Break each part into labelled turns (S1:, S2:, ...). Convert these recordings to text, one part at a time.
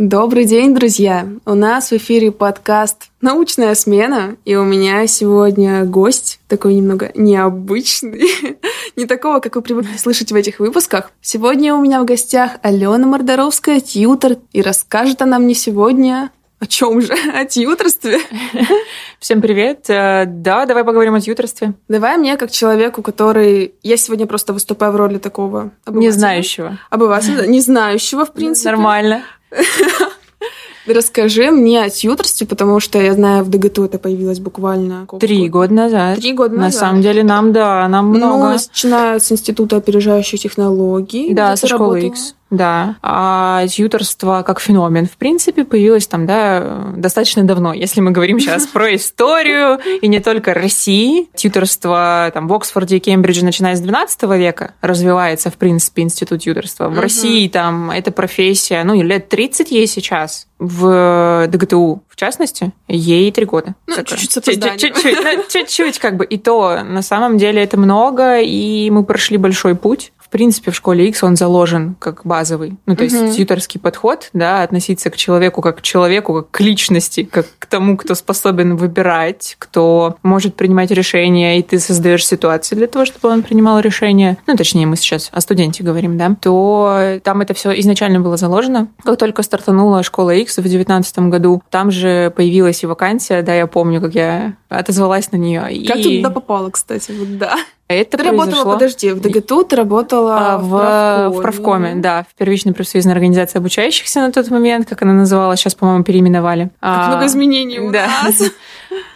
S1: Добрый день, друзья! У нас в эфире подкаст «Научная смена», и у меня сегодня гость, такой немного необычный, не такого, как вы привыкли слышать в этих выпусках. Сегодня у меня в гостях Алена Мордоровская, тьютер, и расскажет она мне сегодня о чем же? О тьютерстве?
S2: Всем привет. Э, да, давай поговорим о тьютерстве.
S1: Давай мне, как человеку, который... Я сегодня просто выступаю в роли такого...
S2: Не знающего.
S1: Обывателя. Не знающего, в принципе.
S2: Нормально.
S1: Расскажи мне о тьюторстве, потому что я знаю, в ДГТУ это появилось буквально...
S2: Три года назад.
S1: Три года
S2: назад.
S1: На
S2: самом деле нам, да, нам
S1: ну,
S2: много.
S1: начиная с Института опережающих технологий.
S2: Да, со школы X. Да, а тьюторство как феномен, в принципе, появилось там, да, достаточно давно. Если мы говорим сейчас про историю, и не только России, тьюторство там в Оксфорде и Кембридже, начиная с 12 века, развивается, в принципе, институт тьюторства. В России там эта профессия, ну, лет 30 ей сейчас. В ДГТУ, в частности, ей три года.
S1: Ну, чуть-чуть
S2: Чуть-чуть, ну, чуть-чуть, как бы. И то, на самом деле, это много, и мы прошли большой путь принципе, в школе X он заложен как базовый. Ну, то есть тьюторский подход, да, относиться к человеку как к человеку, как к личности, как к тому, кто способен выбирать, кто может принимать решения, и ты создаешь ситуацию для того, чтобы он принимал решения. Ну, точнее, мы сейчас о студенте говорим, да, то там это все изначально было заложено. Как только стартанула школа X в 2019 году, там же появилась и вакансия, да, я помню, как я отозвалась на нее.
S1: Как
S2: и...
S1: ты туда попала, кстати, вот да.
S2: Это
S1: ты
S2: произошло...
S1: работала, подожди, в ДГТУ ты работала
S2: а, в,
S1: в,
S2: в правкоме, да, в первичной профсоюзной организации обучающихся на тот момент, как она называлась, сейчас, по-моему, переименовали.
S1: Как а, много изменений у
S2: да.
S1: нас.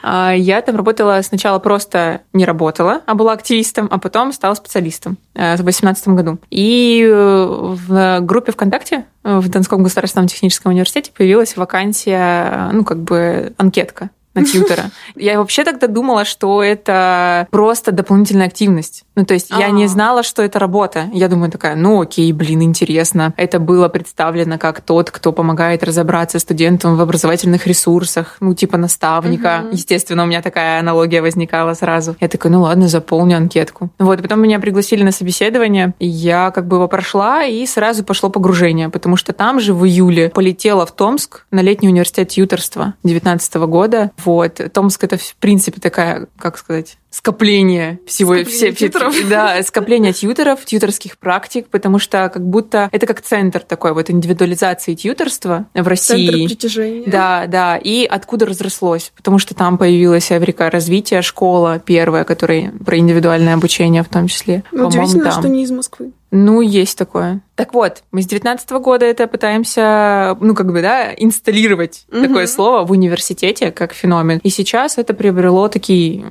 S2: А, я там работала сначала просто не работала, а была активистом, а потом стала специалистом э, в 2018 году. И э, в группе ВКонтакте в Донском государственном техническом университете появилась вакансия, ну, как бы анкетка на тьютера. Я вообще тогда думала, что это просто дополнительная активность. Ну, то есть я не а. знала, что это работа. Я думаю такая, ну окей, блин, интересно. Это было представлено как тот, кто помогает разобраться студентам в образовательных ресурсах, ну, типа наставника. Естественно, у меня такая аналогия возникала сразу. Я такая, ну ладно, заполню анкетку. Вот, потом меня пригласили на собеседование. Я как бы его прошла, и сразу пошло погружение, потому что там же в июле полетела в Томск на летний университет тьюторства 19 года вот. Томск это, в принципе, такая, как сказать, скопление всего...
S1: Скопление все, тьютеров.
S2: Все, да, скопление тьютеров, тьютерских практик, потому что как будто это как центр такой вот индивидуализации тьютерства в России.
S1: Центр притяжения.
S2: Да, да. И откуда разрослось? Потому что там появилась Эврика развития, школа первая, которая про индивидуальное обучение в том числе.
S1: Ну, удивительно, там. что не из Москвы.
S2: Ну, есть такое. Так вот, мы с 19 года это пытаемся, ну, как бы, да, инсталлировать угу. такое слово в университете как феномен. И сейчас это приобрело такие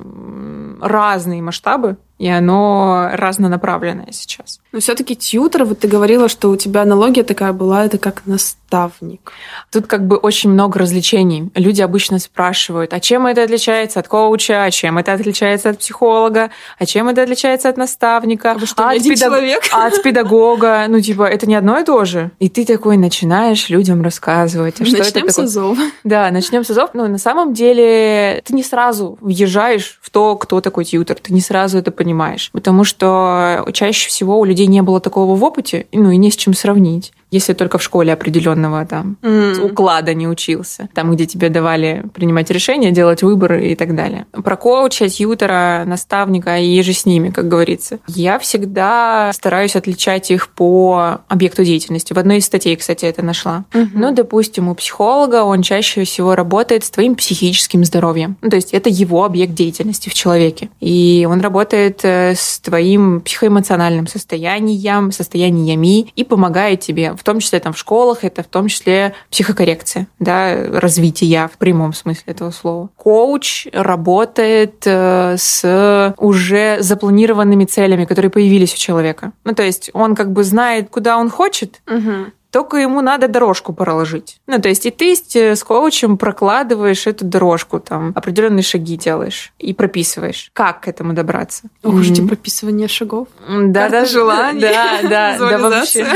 S2: разные масштабы и оно разнонаправленное сейчас.
S1: Но все-таки тьютер, вот ты говорила, что у тебя аналогия такая была, это как наставник.
S2: Тут как бы очень много развлечений. Люди обычно спрашивают, а чем это отличается от коуча, а чем это отличается от психолога, а чем это отличается от наставника,
S1: а, что,
S2: а
S1: от,
S2: педаг...
S1: человек?
S2: а от педагога. Ну, типа, это не одно и то же. И ты такой начинаешь людям рассказывать. А
S1: что
S2: начнем
S1: это такое? с азов.
S2: Да, начнем с азов. Но на самом деле ты не сразу въезжаешь в то, кто такой тьютер. Ты не сразу это понимаешь. Потому что чаще всего у людей не было такого в опыте, ну и не с чем сравнить если только в школе определенного там mm. уклада не учился, там, где тебе давали принимать решения, делать выборы и так далее. Про коуча, тьютера, наставника и же с ними, как говорится. Я всегда стараюсь отличать их по объекту деятельности. В одной из статей, кстати, это нашла. Mm-hmm. Ну, допустим, у психолога он чаще всего работает с твоим психическим здоровьем. Ну, то есть это его объект деятельности в человеке. И он работает э, с твоим психоэмоциональным состоянием, состояниями и помогает тебе в в том числе там в школах, это в том числе психокоррекция, да, развитие в прямом смысле этого слова. Коуч работает э, с уже запланированными целями, которые появились у человека. Ну, то есть он как бы знает, куда он хочет,
S1: угу
S2: только ему надо дорожку проложить. Ну, то есть и ты с коучем прокладываешь эту дорожку, там, определенные шаги делаешь и прописываешь, как к этому добраться.
S1: Уж эти прописывание шагов.
S2: Да, да,
S1: желаний.
S2: Да, да, да, вообще.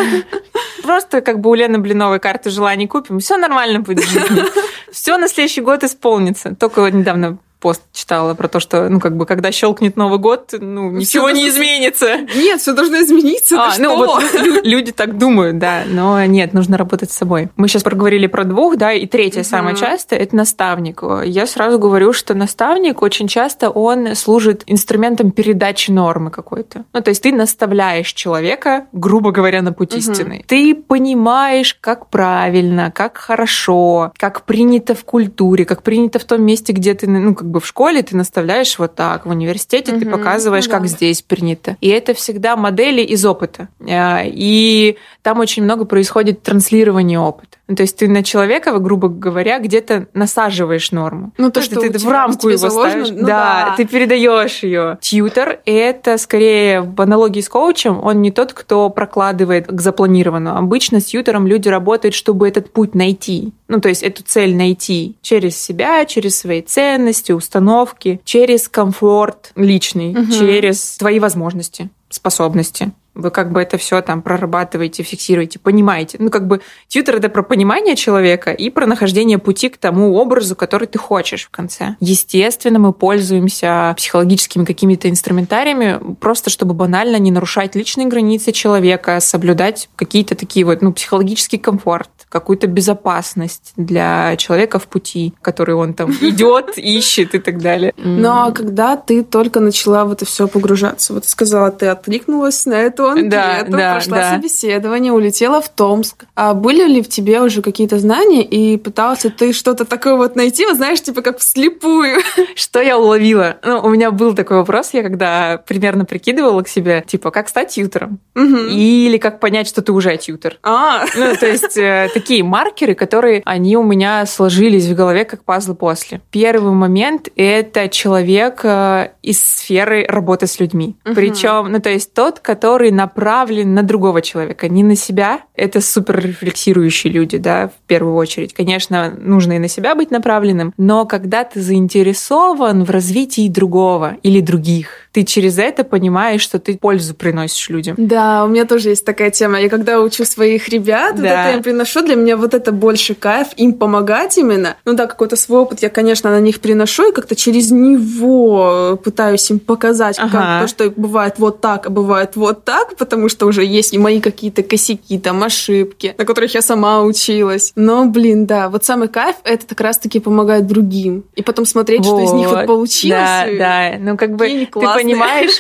S2: Просто как бы у Лены Блиновой карты желаний купим, все нормально будет. Все на следующий год исполнится. Только недавно пост читала про то, что, ну, как бы, когда щелкнет Новый год, ну, ничего не изменится.
S1: Нет, все должно измениться. А, ну, вот
S2: люди так думают, да, но нет, нужно работать с собой. Мы сейчас проговорили про двух, да, и третье самое частое – это наставник. Я сразу говорю, что наставник очень часто он служит инструментом передачи нормы какой-то. Ну, то есть ты наставляешь человека, грубо говоря, на путь истины. Ты понимаешь, как правильно, как хорошо, как принято в культуре, как принято в том месте, где ты, ну, как бы в школе ты наставляешь вот так, в университете угу. ты показываешь, ну, да. как здесь принято. И это всегда модели из опыта. А, и там очень много происходит транслирования опыта. Ну, то есть ты на человека, грубо говоря, где-то насаживаешь норму.
S1: Ну, то, что
S2: ты в рамку его заложено, ставишь. Ну, да, да, ты передаешь ее. Тьютер — это скорее в аналогии с коучем, он не тот, кто прокладывает к запланированному. Обычно с тьютером люди работают, чтобы этот путь найти. Ну, то есть эту цель найти через себя, через свои ценности, установки, через комфорт личный, угу. через твои возможности способности. Вы как бы это все там прорабатываете, фиксируете, понимаете. Ну, как бы тьютер это про понимание человека и про нахождение пути к тому образу, который ты хочешь в конце. Естественно, мы пользуемся психологическими какими-то инструментариями, просто чтобы банально не нарушать личные границы человека, соблюдать какие-то такие вот, ну, психологический комфорт, какую-то безопасность для человека в пути, который он там идет, ищет и так далее.
S1: Ну, а когда ты только начала в это все погружаться, вот сказала, ты откликнулась на эту анкету, да, да, прошла да. собеседование, улетела в Томск. А были ли в тебе уже какие-то знания и пытался ты что-то такое вот найти, вот знаешь, типа как вслепую?
S2: Что я уловила? Ну, у меня был такой вопрос, я когда примерно прикидывала к себе, типа, как стать тьютером? Угу. Или как понять, что ты уже тьютер?
S1: А.
S2: Ну, то есть э, такие маркеры, которые, они у меня сложились в голове как пазлы после. Первый момент — это человек э, из сферы работы с людьми. Угу. Причем, ну, то есть тот, который направлен на другого человека, не на себя. Это супер рефлексирующие люди, да, в первую очередь. Конечно, нужно и на себя быть направленным, но когда ты заинтересован в развитии другого или других, ты через это понимаешь, что ты пользу приносишь людям.
S1: Да, у меня тоже есть такая тема. Я когда учу своих ребят, да. вот это я им приношу, для меня вот это больше кайф, им помогать именно. Ну да, какой-то свой опыт я, конечно, на них приношу и как-то через него пытаюсь им показать, ага. как то, что бывает вот так, а бывает вот так, потому что уже есть и мои какие-то косяки, там, ошибки, на которых я сама училась. Но, блин, да, вот самый кайф — это как раз-таки помогать другим. И потом смотреть, вот. что из них вот получилось.
S2: Да, да. Ну, как бы ты понимаешь,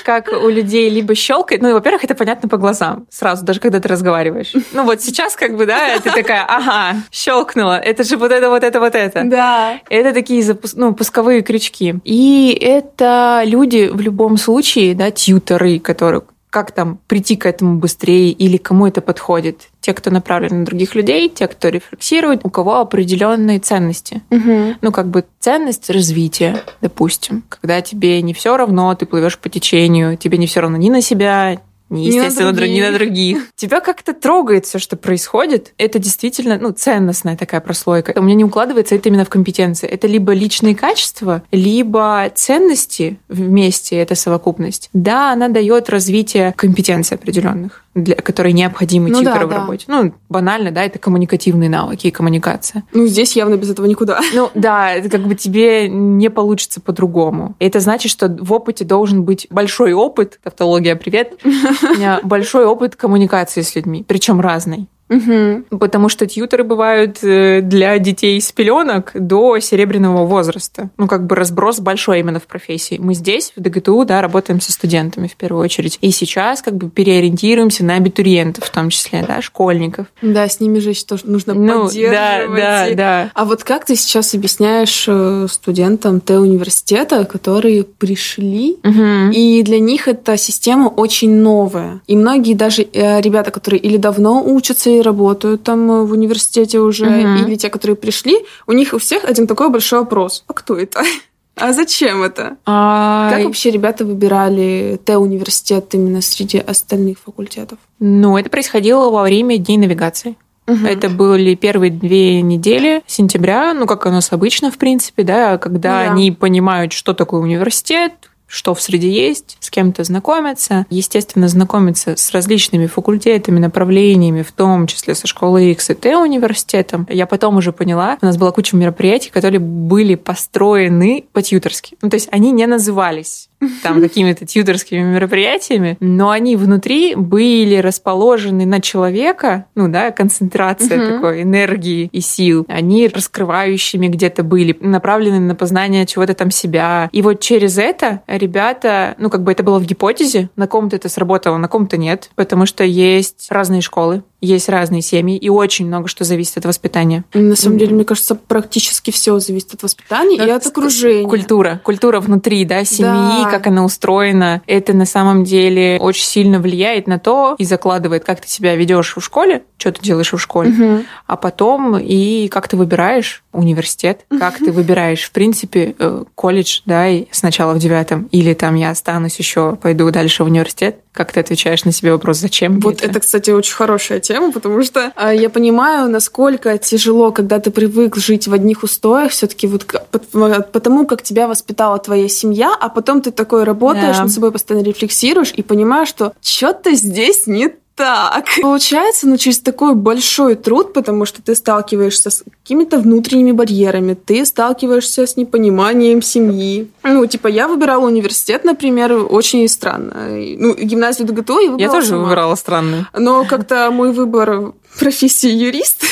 S2: как у людей либо щелкает. Ну, во-первых, это понятно по глазам сразу, даже когда ты разговариваешь. Ну, вот сейчас как бы, да, ты такая, ага, щелкнула. Это же вот это, вот это, вот это.
S1: Да.
S2: Это такие ну, пусковые крючки. И это люди в любом случае, да, тьютеры, которые как там прийти к этому быстрее или кому это подходит. Те, кто направлен на других людей, те, кто рефлексирует, у кого определенные ценности.
S1: Угу.
S2: Ну, как бы ценность развития, допустим. Когда тебе не все равно, ты плывешь по течению, тебе не все равно ни на себя, не, естественно, на, не на других. Тебя как-то трогает все, что происходит. Это действительно, ну, ценностная такая прослойка. У меня не укладывается это именно в компетенции. Это либо личные качества, либо ценности вместе, эта совокупность. Да, она дает развитие компетенций определенных для, которые необходимы ну, тьютеру да, в работе. Да. Ну, банально, да, это коммуникативные навыки и коммуникация.
S1: Ну, здесь явно без этого никуда.
S2: Ну, да, это как бы тебе не получится по-другому. Это значит, что в опыте должен быть большой опыт, тавтология, привет, большой опыт коммуникации с людьми, причем разный.
S1: Угу.
S2: Потому что тьютеры бывают э, для детей с пеленок до серебряного возраста. Ну, как бы разброс большой именно в профессии. Мы здесь, в ДГТУ, да, работаем со студентами в первую очередь. И сейчас как бы переориентируемся на абитуриентов, в том числе, да, школьников.
S1: Да, с ними же тоже нужно ну, поддерживать.
S2: Да, да, да.
S1: А вот как ты сейчас объясняешь э, студентам Т-университета, которые пришли,
S2: угу.
S1: и для них эта система очень новая. И многие даже э, ребята, которые или давно учатся, работают там э, в университете уже, угу. или те, которые пришли, у них у всех один такой большой вопрос. А кто это? А зачем это?
S2: А...
S1: Как вообще ребята выбирали Т-университет именно среди остальных факультетов?
S2: Ну, это происходило во время дней навигации. Угу. Это были первые две недели сентября, ну, как у нас обычно, в принципе, да, когда ну, да. они понимают, что такое университет, что в среде есть, с кем-то знакомиться. Естественно, знакомиться с различными факультетами, направлениями, в том числе со школой X и Т университетом. Я потом уже поняла, у нас была куча мероприятий, которые были построены по-тьюторски. Ну, то есть они не назывались там какими-то тьюторскими мероприятиями, но они внутри были расположены на человека, ну да, концентрация угу. такой энергии и сил. Они раскрывающими где-то были, направлены на познание чего-то там себя. И вот через это ребята, ну как бы это было в гипотезе, на ком-то это сработало, на ком-то нет, потому что есть разные школы, есть разные семьи, и очень много что зависит от воспитания.
S1: На самом деле, мне кажется, практически все зависит от воспитания Но и от окружения.
S2: Культура. Культура внутри, да, семьи, да. как она устроена. Это на самом деле очень сильно влияет на то и закладывает, как ты себя ведешь в школе, что ты делаешь в школе, угу. а потом и как ты выбираешь университет, как ты выбираешь, в принципе, э, колледж, да, и сначала в девятом, или там я останусь еще, пойду дальше в университет. Как ты отвечаешь на себе вопрос, зачем?
S1: Вот это, кстати, очень хорошая тема, потому что э, я понимаю, насколько тяжело, когда ты привык жить в одних устоях, все-таки вот потому, как тебя воспитала твоя семья, а потом ты такой работаешь, да. над собой постоянно рефлексируешь и понимаешь, что что-то здесь не так. Получается, ну, через такой большой труд, потому что ты сталкиваешься с какими-то внутренними барьерами, ты сталкиваешься с непониманием семьи. Ну, типа, я выбирала университет, например, очень странно. Ну, гимназию ДГТУ я выбирала
S2: Я тоже
S1: сама.
S2: выбирала странно.
S1: Но как-то мой выбор профессии юрист,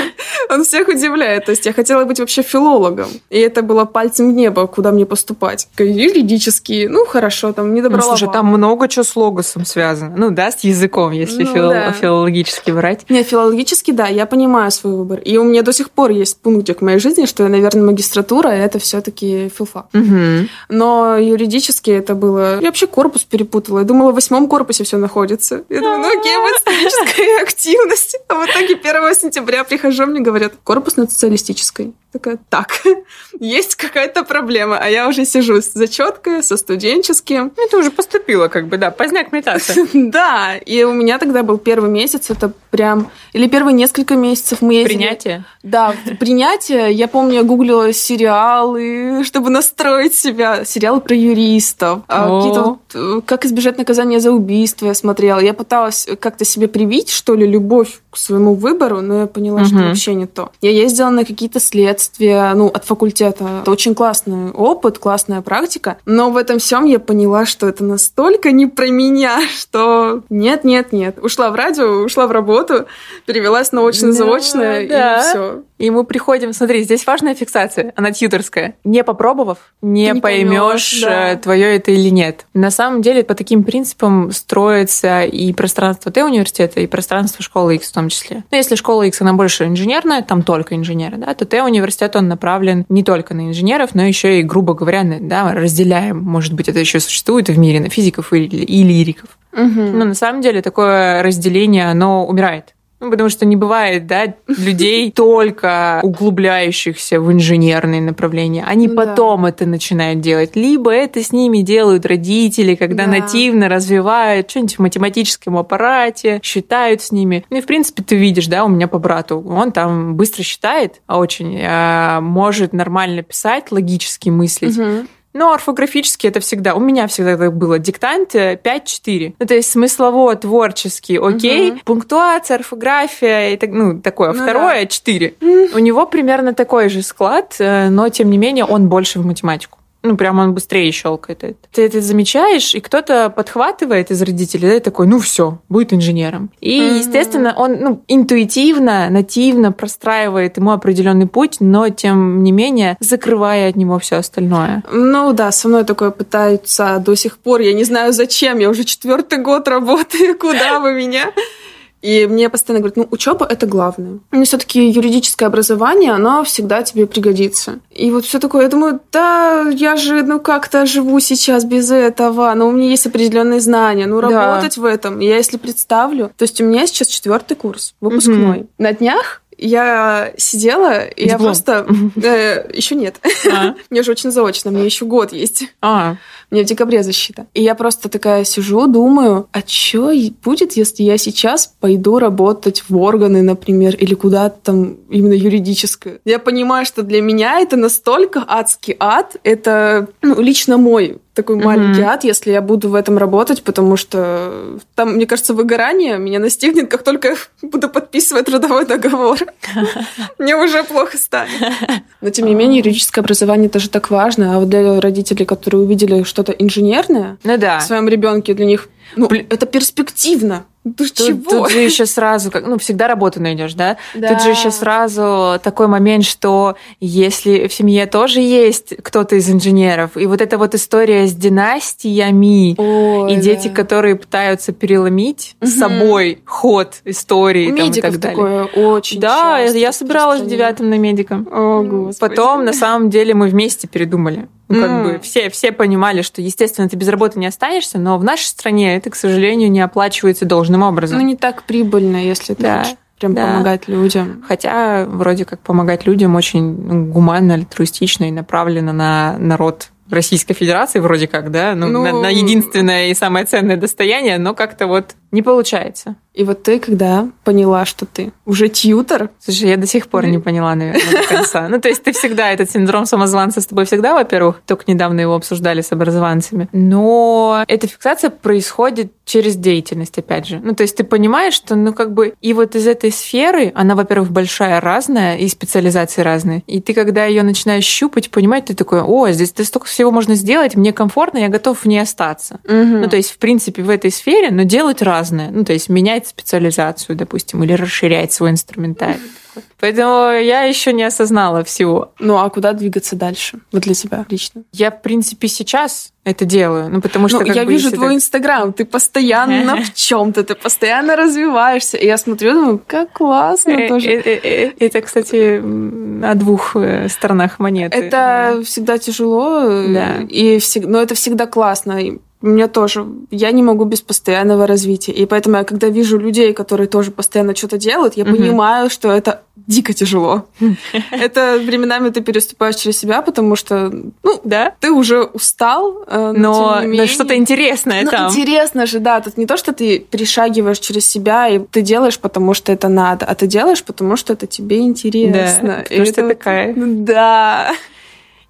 S1: он всех удивляет. То есть я хотела быть вообще филологом. И это было пальцем в небо, куда мне поступать. Юридические, ну хорошо, там не добрала. Ну,
S2: слушай, там много чего с логосом связано. Ну да, с языком, если ну, фил... да. филологически брать.
S1: Не, филологически, да, я понимаю свой выбор. И у меня до сих пор есть пунктик в моей жизни, что, наверное, магистратура — это все таки филфак.
S2: Угу.
S1: Но юридически это было... Я вообще корпус перепутала. Я думала, в восьмом корпусе все находится. Я думаю, ну окей, вот студенческая активность. А в итоге 1 сентября прихожу, мне говорят, корпус над социалистической. Такая, так, есть какая-то проблема, а я уже сижу с зачеткой, со студенческим.
S2: Ну, ты уже поступила, как бы, да, поздняк метаться.
S1: Да, и у меня тогда был первый месяц, это прям... Или первые несколько месяцев мы ездили...
S2: Принятие?
S1: Да, принятие. Я помню, я гуглила сериалы, чтобы настроить себя. Сериалы про юристов. А какие-то вот, э, как избежать наказания за убийство я смотрела. Я пыталась как-то себе привить, что ли, любовь к своему выбору, но я поняла, угу. что вообще не то. Я ездила на какие-то следствия, ну, от факультета. Это очень классный опыт, классная практика. Но в этом всем я поняла, что это настолько не про меня, что нет, нет, нет. Ушла в радио, ушла в работу, перевелась на очно-заочное, да, да. и все.
S2: И мы приходим, смотри, здесь важная фиксация, она тьюторская. Не попробовав, не, не поймешь, да. Э, твое это или нет. На самом деле по таким принципам строится и пространство Т университета, и пространство школы X в том числе. Но ну, если школа X, она больше инженерная, там только инженеры, да, то Т университет, он направлен не только на инженеров, но еще и, грубо говоря, да, разделяем, может быть, это еще существует в мире, на физиков и, и лириков.
S1: Угу. Но
S2: на самом деле такое разделение, оно умирает. Ну, потому что не бывает, да, людей только углубляющихся в инженерные направления. Они да. потом это начинают делать. Либо это с ними делают родители, когда да. нативно развивают что-нибудь в математическом аппарате, считают с ними. Ну и, в принципе, ты видишь, да, у меня по брату, он там быстро считает очень, а, может нормально писать, логически мыслить.
S1: Угу.
S2: Но орфографически это всегда, у меня всегда так было, диктант 5-4. Э, ну, то есть смыслово, творческий, окей, угу. пунктуация, орфография, и так, ну, такое. Ну, Второе да. 4. У него примерно такой же склад, э, но, тем не менее, он больше в математику ну, прям он быстрее щелкает это. Ты это замечаешь, и кто-то подхватывает из родителей, да, и такой, ну все, будет инженером. И, mm-hmm. естественно, он ну, интуитивно, нативно простраивает ему определенный путь, но, тем не менее, закрывая от него все остальное.
S1: Ну да, со мной такое пытаются до сих пор. Я не знаю, зачем. Я уже четвертый год работаю. Куда вы меня? И мне постоянно говорят, ну, учеба это главное. Но все-таки юридическое образование, оно всегда тебе пригодится. И вот все такое, я думаю, да, я же, ну, как-то живу сейчас без этого, но у меня есть определенные знания, ну, работать да. в этом. Я если представлю, то есть у меня сейчас четвертый курс, выпускной. Угу. На днях я сидела, и я просто... Э, еще нет. А. Мне же очень заочно, мне еще год есть.
S2: А.
S1: Мне в декабре защита. И я просто такая сижу, думаю, а что будет, если я сейчас пойду работать в органы, например, или куда-то там именно юридическое? Я понимаю, что для меня это настолько адский ад, это ну, лично мой такой
S2: Мгм.
S1: маленький ад, если я буду в этом работать, потому что там, мне кажется, выгорание меня настигнет, как только я буду подписывать трудовой договор. Мне уже плохо станет. Но, тем не менее, юридическое образование тоже так важно. А вот для родителей, которые увидели что-то инженерное
S2: Ну да.
S1: в своем ребенке, для них ну, это перспективно. Ты
S2: Тут,
S1: чего?
S2: тут же еще сразу, как, ну, всегда работу найдешь, да?
S1: Да.
S2: Тут же еще сразу такой момент, что если в семье тоже есть кто-то из инженеров, и вот эта вот история с династиями,
S1: Ой,
S2: и дети,
S1: да.
S2: которые пытаются переломить с
S1: Мгм.
S2: собой ход истории там, и так далее.
S1: такое очень
S2: Да,
S1: часто
S2: я собиралась в девятом на медиком.
S1: О, господи.
S2: Потом, на самом деле, мы вместе передумали. Ну, как
S1: М.
S2: бы все, все понимали, что, естественно, ты без работы не останешься, но в нашей стране это, к сожалению, не оплачивается должным образом.
S1: Ну, не так прибыльно, если ты
S2: Да,
S1: хочешь прям
S2: да.
S1: помогать людям.
S2: Хотя вроде как помогать людям очень гуманно, альтруистично и направлено на народ Российской Федерации, вроде как, да, ну,
S1: Ну,
S2: на, на единственное и самое ценное достояние, но как-то вот не получается.
S1: И вот ты, когда поняла, что ты уже тьютер,
S2: Слушай, я до сих пор не поняла, наверное, до конца. Ну, то есть ты всегда, этот синдром самозванца с тобой всегда, во-первых, только недавно его обсуждали с образованцами, но эта фиксация происходит через деятельность, опять же. Ну, то есть ты понимаешь, что, ну, как бы, и вот из этой сферы, она, во-первых, большая, разная, и специализации разные, и ты, когда ее начинаешь щупать, понимать, ты такой, о, здесь да столько всего можно сделать, мне комфортно, я готов в ней остаться. Ну, то есть, в принципе, в этой сфере, но делать разное. Ну, то есть, менять специализацию, допустим, или расширять свой инструментарий. Поэтому я еще не осознала всего.
S1: ну а куда двигаться дальше? Вот для тебя лично.
S2: Я, в принципе, сейчас это делаю. Ну, потому что
S1: Ну, я
S2: бы,
S1: вижу
S2: если
S1: твой инстаграм, ты постоянно в чем-то, ты постоянно развиваешься. И я смотрю, думаю, как классно
S2: Э,
S1: тоже.
S2: э, э, Это, кстати, о двух сторонах монеты.
S1: Это всегда тяжело,
S2: Да.
S1: и но это всегда классно. У меня тоже. Я не могу без постоянного развития. И поэтому я, когда вижу людей, которые тоже постоянно что-то делают, я
S2: Мгм.
S1: понимаю, что это дико тяжело. Это временами ты переступаешь через себя, потому что, ну,
S2: Да?
S1: ты уже устал, э, но,
S2: что-то интересное
S1: Ну,
S2: там.
S1: интересно же, да. Тут не то, что ты перешагиваешь через себя, и ты делаешь, потому что это надо, а ты делаешь, потому что это тебе интересно.
S2: Да, потому что
S1: это
S2: ты такая.
S1: Да.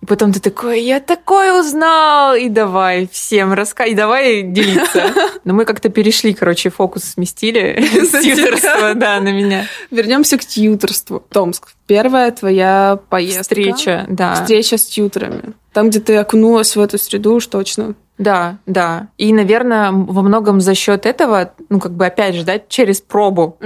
S2: И потом ты такой, я такой узнал, и давай всем рассказывай, и давай делиться. Но мы как-то перешли, короче, фокус сместили с тьюторства, да, на меня.
S1: Вернемся к тьюторству. Томск. Первая твоя поездка.
S2: Встреча, да.
S1: Встреча с тьютерами. Там, где ты окунулась в эту среду, уж точно.
S2: Да, да. И, наверное, во многом за счет этого, ну, как бы, опять же, да, через пробу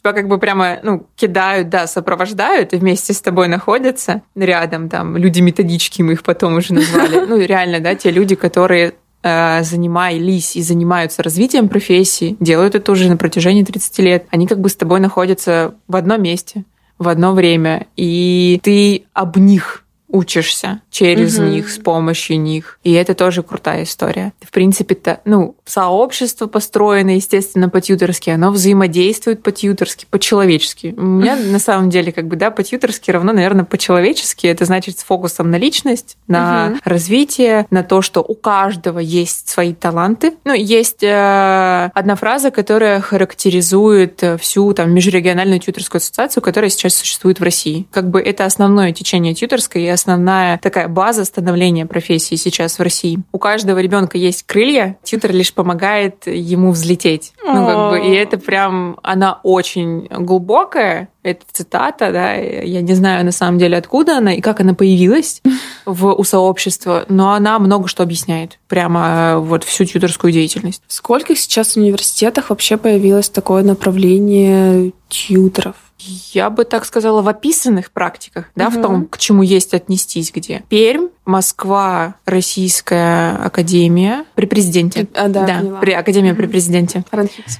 S2: тебя как бы прямо, ну, кидают, да, сопровождают и вместе с тобой находятся рядом, там, люди-методички мы их потом уже назвали. Ну, реально, да, те люди, которые э, занимались и занимаются развитием профессии, делают это уже на протяжении 30 лет, они как бы с тобой находятся в одном месте, в одно время, и ты об них учишься через
S1: Мгм.
S2: них, с помощью них. И это тоже крутая история. В принципе-то, ну, сообщество построено, естественно, по-тьюторски, оно взаимодействует по-тьюторски, по-человечески. У меня на самом деле, как бы, да, по-тьюторски равно, наверное, по-человечески. Это значит с фокусом на личность, на
S1: Мгм.
S2: развитие, на то, что у каждого есть свои таланты. Ну, есть э, одна фраза, которая характеризует э, всю там межрегиональную тьюторскую ассоциацию, которая сейчас существует в России. Как бы это основное течение тьюторской и основная такая база становления профессии сейчас в России. У каждого ребенка есть крылья, тьютер лишь помогает ему взлететь. Ну, как бы, и это прям, она очень глубокая, это цитата, да, я не знаю на самом деле, откуда она и как она появилась в, у сообщества, но она много что объясняет, прямо э, вот всю тьюторскую деятельность.
S1: В скольких сейчас университетах вообще появилось такое направление тьютеров?
S2: Я бы так сказала, в описанных практиках, да, в
S1: Мгм.
S2: том, к чему есть отнестись, где. Пермь, Москва, Российская Академия при президенте.
S1: А, да, поняла.
S2: при Академия при
S1: Мгм.
S2: президенте.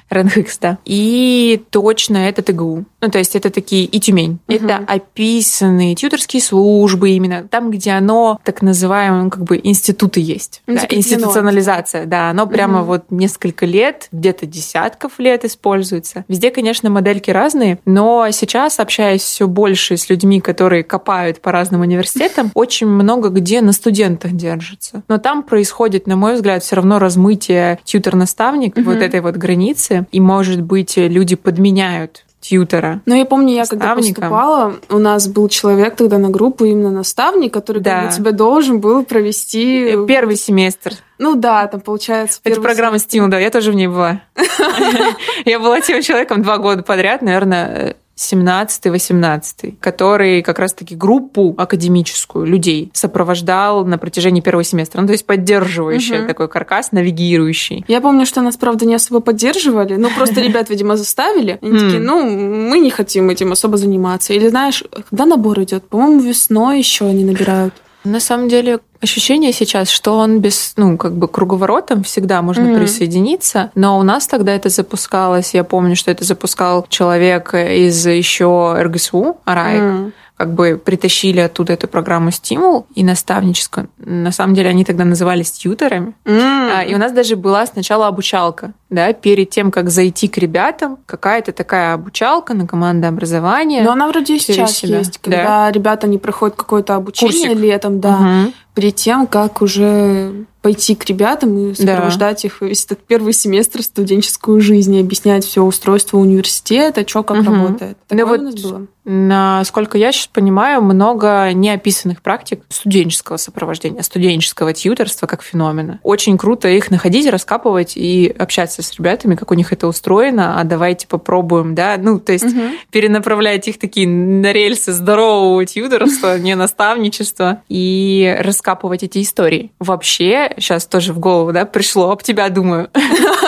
S1: Ранхикс.
S2: Да. И точно это ТГУ. Ну, то есть это такие и Тюмень.
S1: Мгм.
S2: Это описанные тьюторские службы именно. Там, где оно, так называемые, ну, как бы институты есть.
S1: Ну,
S2: Да,
S1: закреплено.
S2: институционализация, да. Оно прямо
S1: Мгм.
S2: вот несколько лет, где-то десятков лет используется. Везде, конечно, модельки разные, но сейчас, общаясь все больше с людьми, которые копают по разным университетам, очень много где на студентах держится. Но там происходит, на мой взгляд, все равно размытие тьютер-наставник
S1: Мгм.
S2: вот этой вот границы. И, может быть, люди подменяют тьютера.
S1: Ну, я помню, я когда поступала, у нас был человек тогда на группу, именно наставник, который да. как бы тебя должен был провести...
S2: Э, первый семестр.
S1: Ну да, там получается...
S2: Это программа Стимул, да, я тоже в ней была. Я была тем человеком два года подряд, наверное, 17-18, который как раз-таки группу академическую людей сопровождал на протяжении первого семестра. Ну, то есть поддерживающий угу. такой каркас, навигирующий.
S1: Я помню, что нас, правда, не особо поддерживали, ну, просто ребят, видимо, заставили. Они такие, ну, мы не хотим этим особо заниматься. Или, знаешь, когда набор идет? По-моему, весной еще они набирают.
S2: На самом деле, ощущение сейчас, что он без, ну, как бы круговоротом всегда можно mm-hmm. присоединиться, но у нас тогда это запускалось, я помню, что это запускал человек из еще РГСУ, Араик, mm-hmm как бы притащили оттуда эту программу «Стимул» и наставническую. На самом деле они тогда назывались тьютерами. Mm. И у нас даже была сначала обучалка. Да, перед тем, как зайти к ребятам, какая-то такая обучалка на командообразование.
S1: Но она вроде сейчас себя. есть, когда да? ребята не проходят какое-то обучение Курсик. летом, да, угу. перед тем, как уже пойти к ребятам и сопровождать да. их весь этот первый семестр студенческую жизнь, и объяснять все устройство университета, что как угу. работает.
S2: Ну Такое ну, вот, у нас было. Насколько я сейчас понимаю, много неописанных практик студенческого сопровождения, студенческого тьютерства как феномена. Очень круто их находить, раскапывать и общаться с ребятами, как у них это устроено, а давайте попробуем, да, ну, то есть угу. перенаправлять их такие на рельсы здорового тьютерства, не наставничества, и раскапывать эти истории. Вообще, сейчас тоже в голову, да, пришло, об тебя думаю,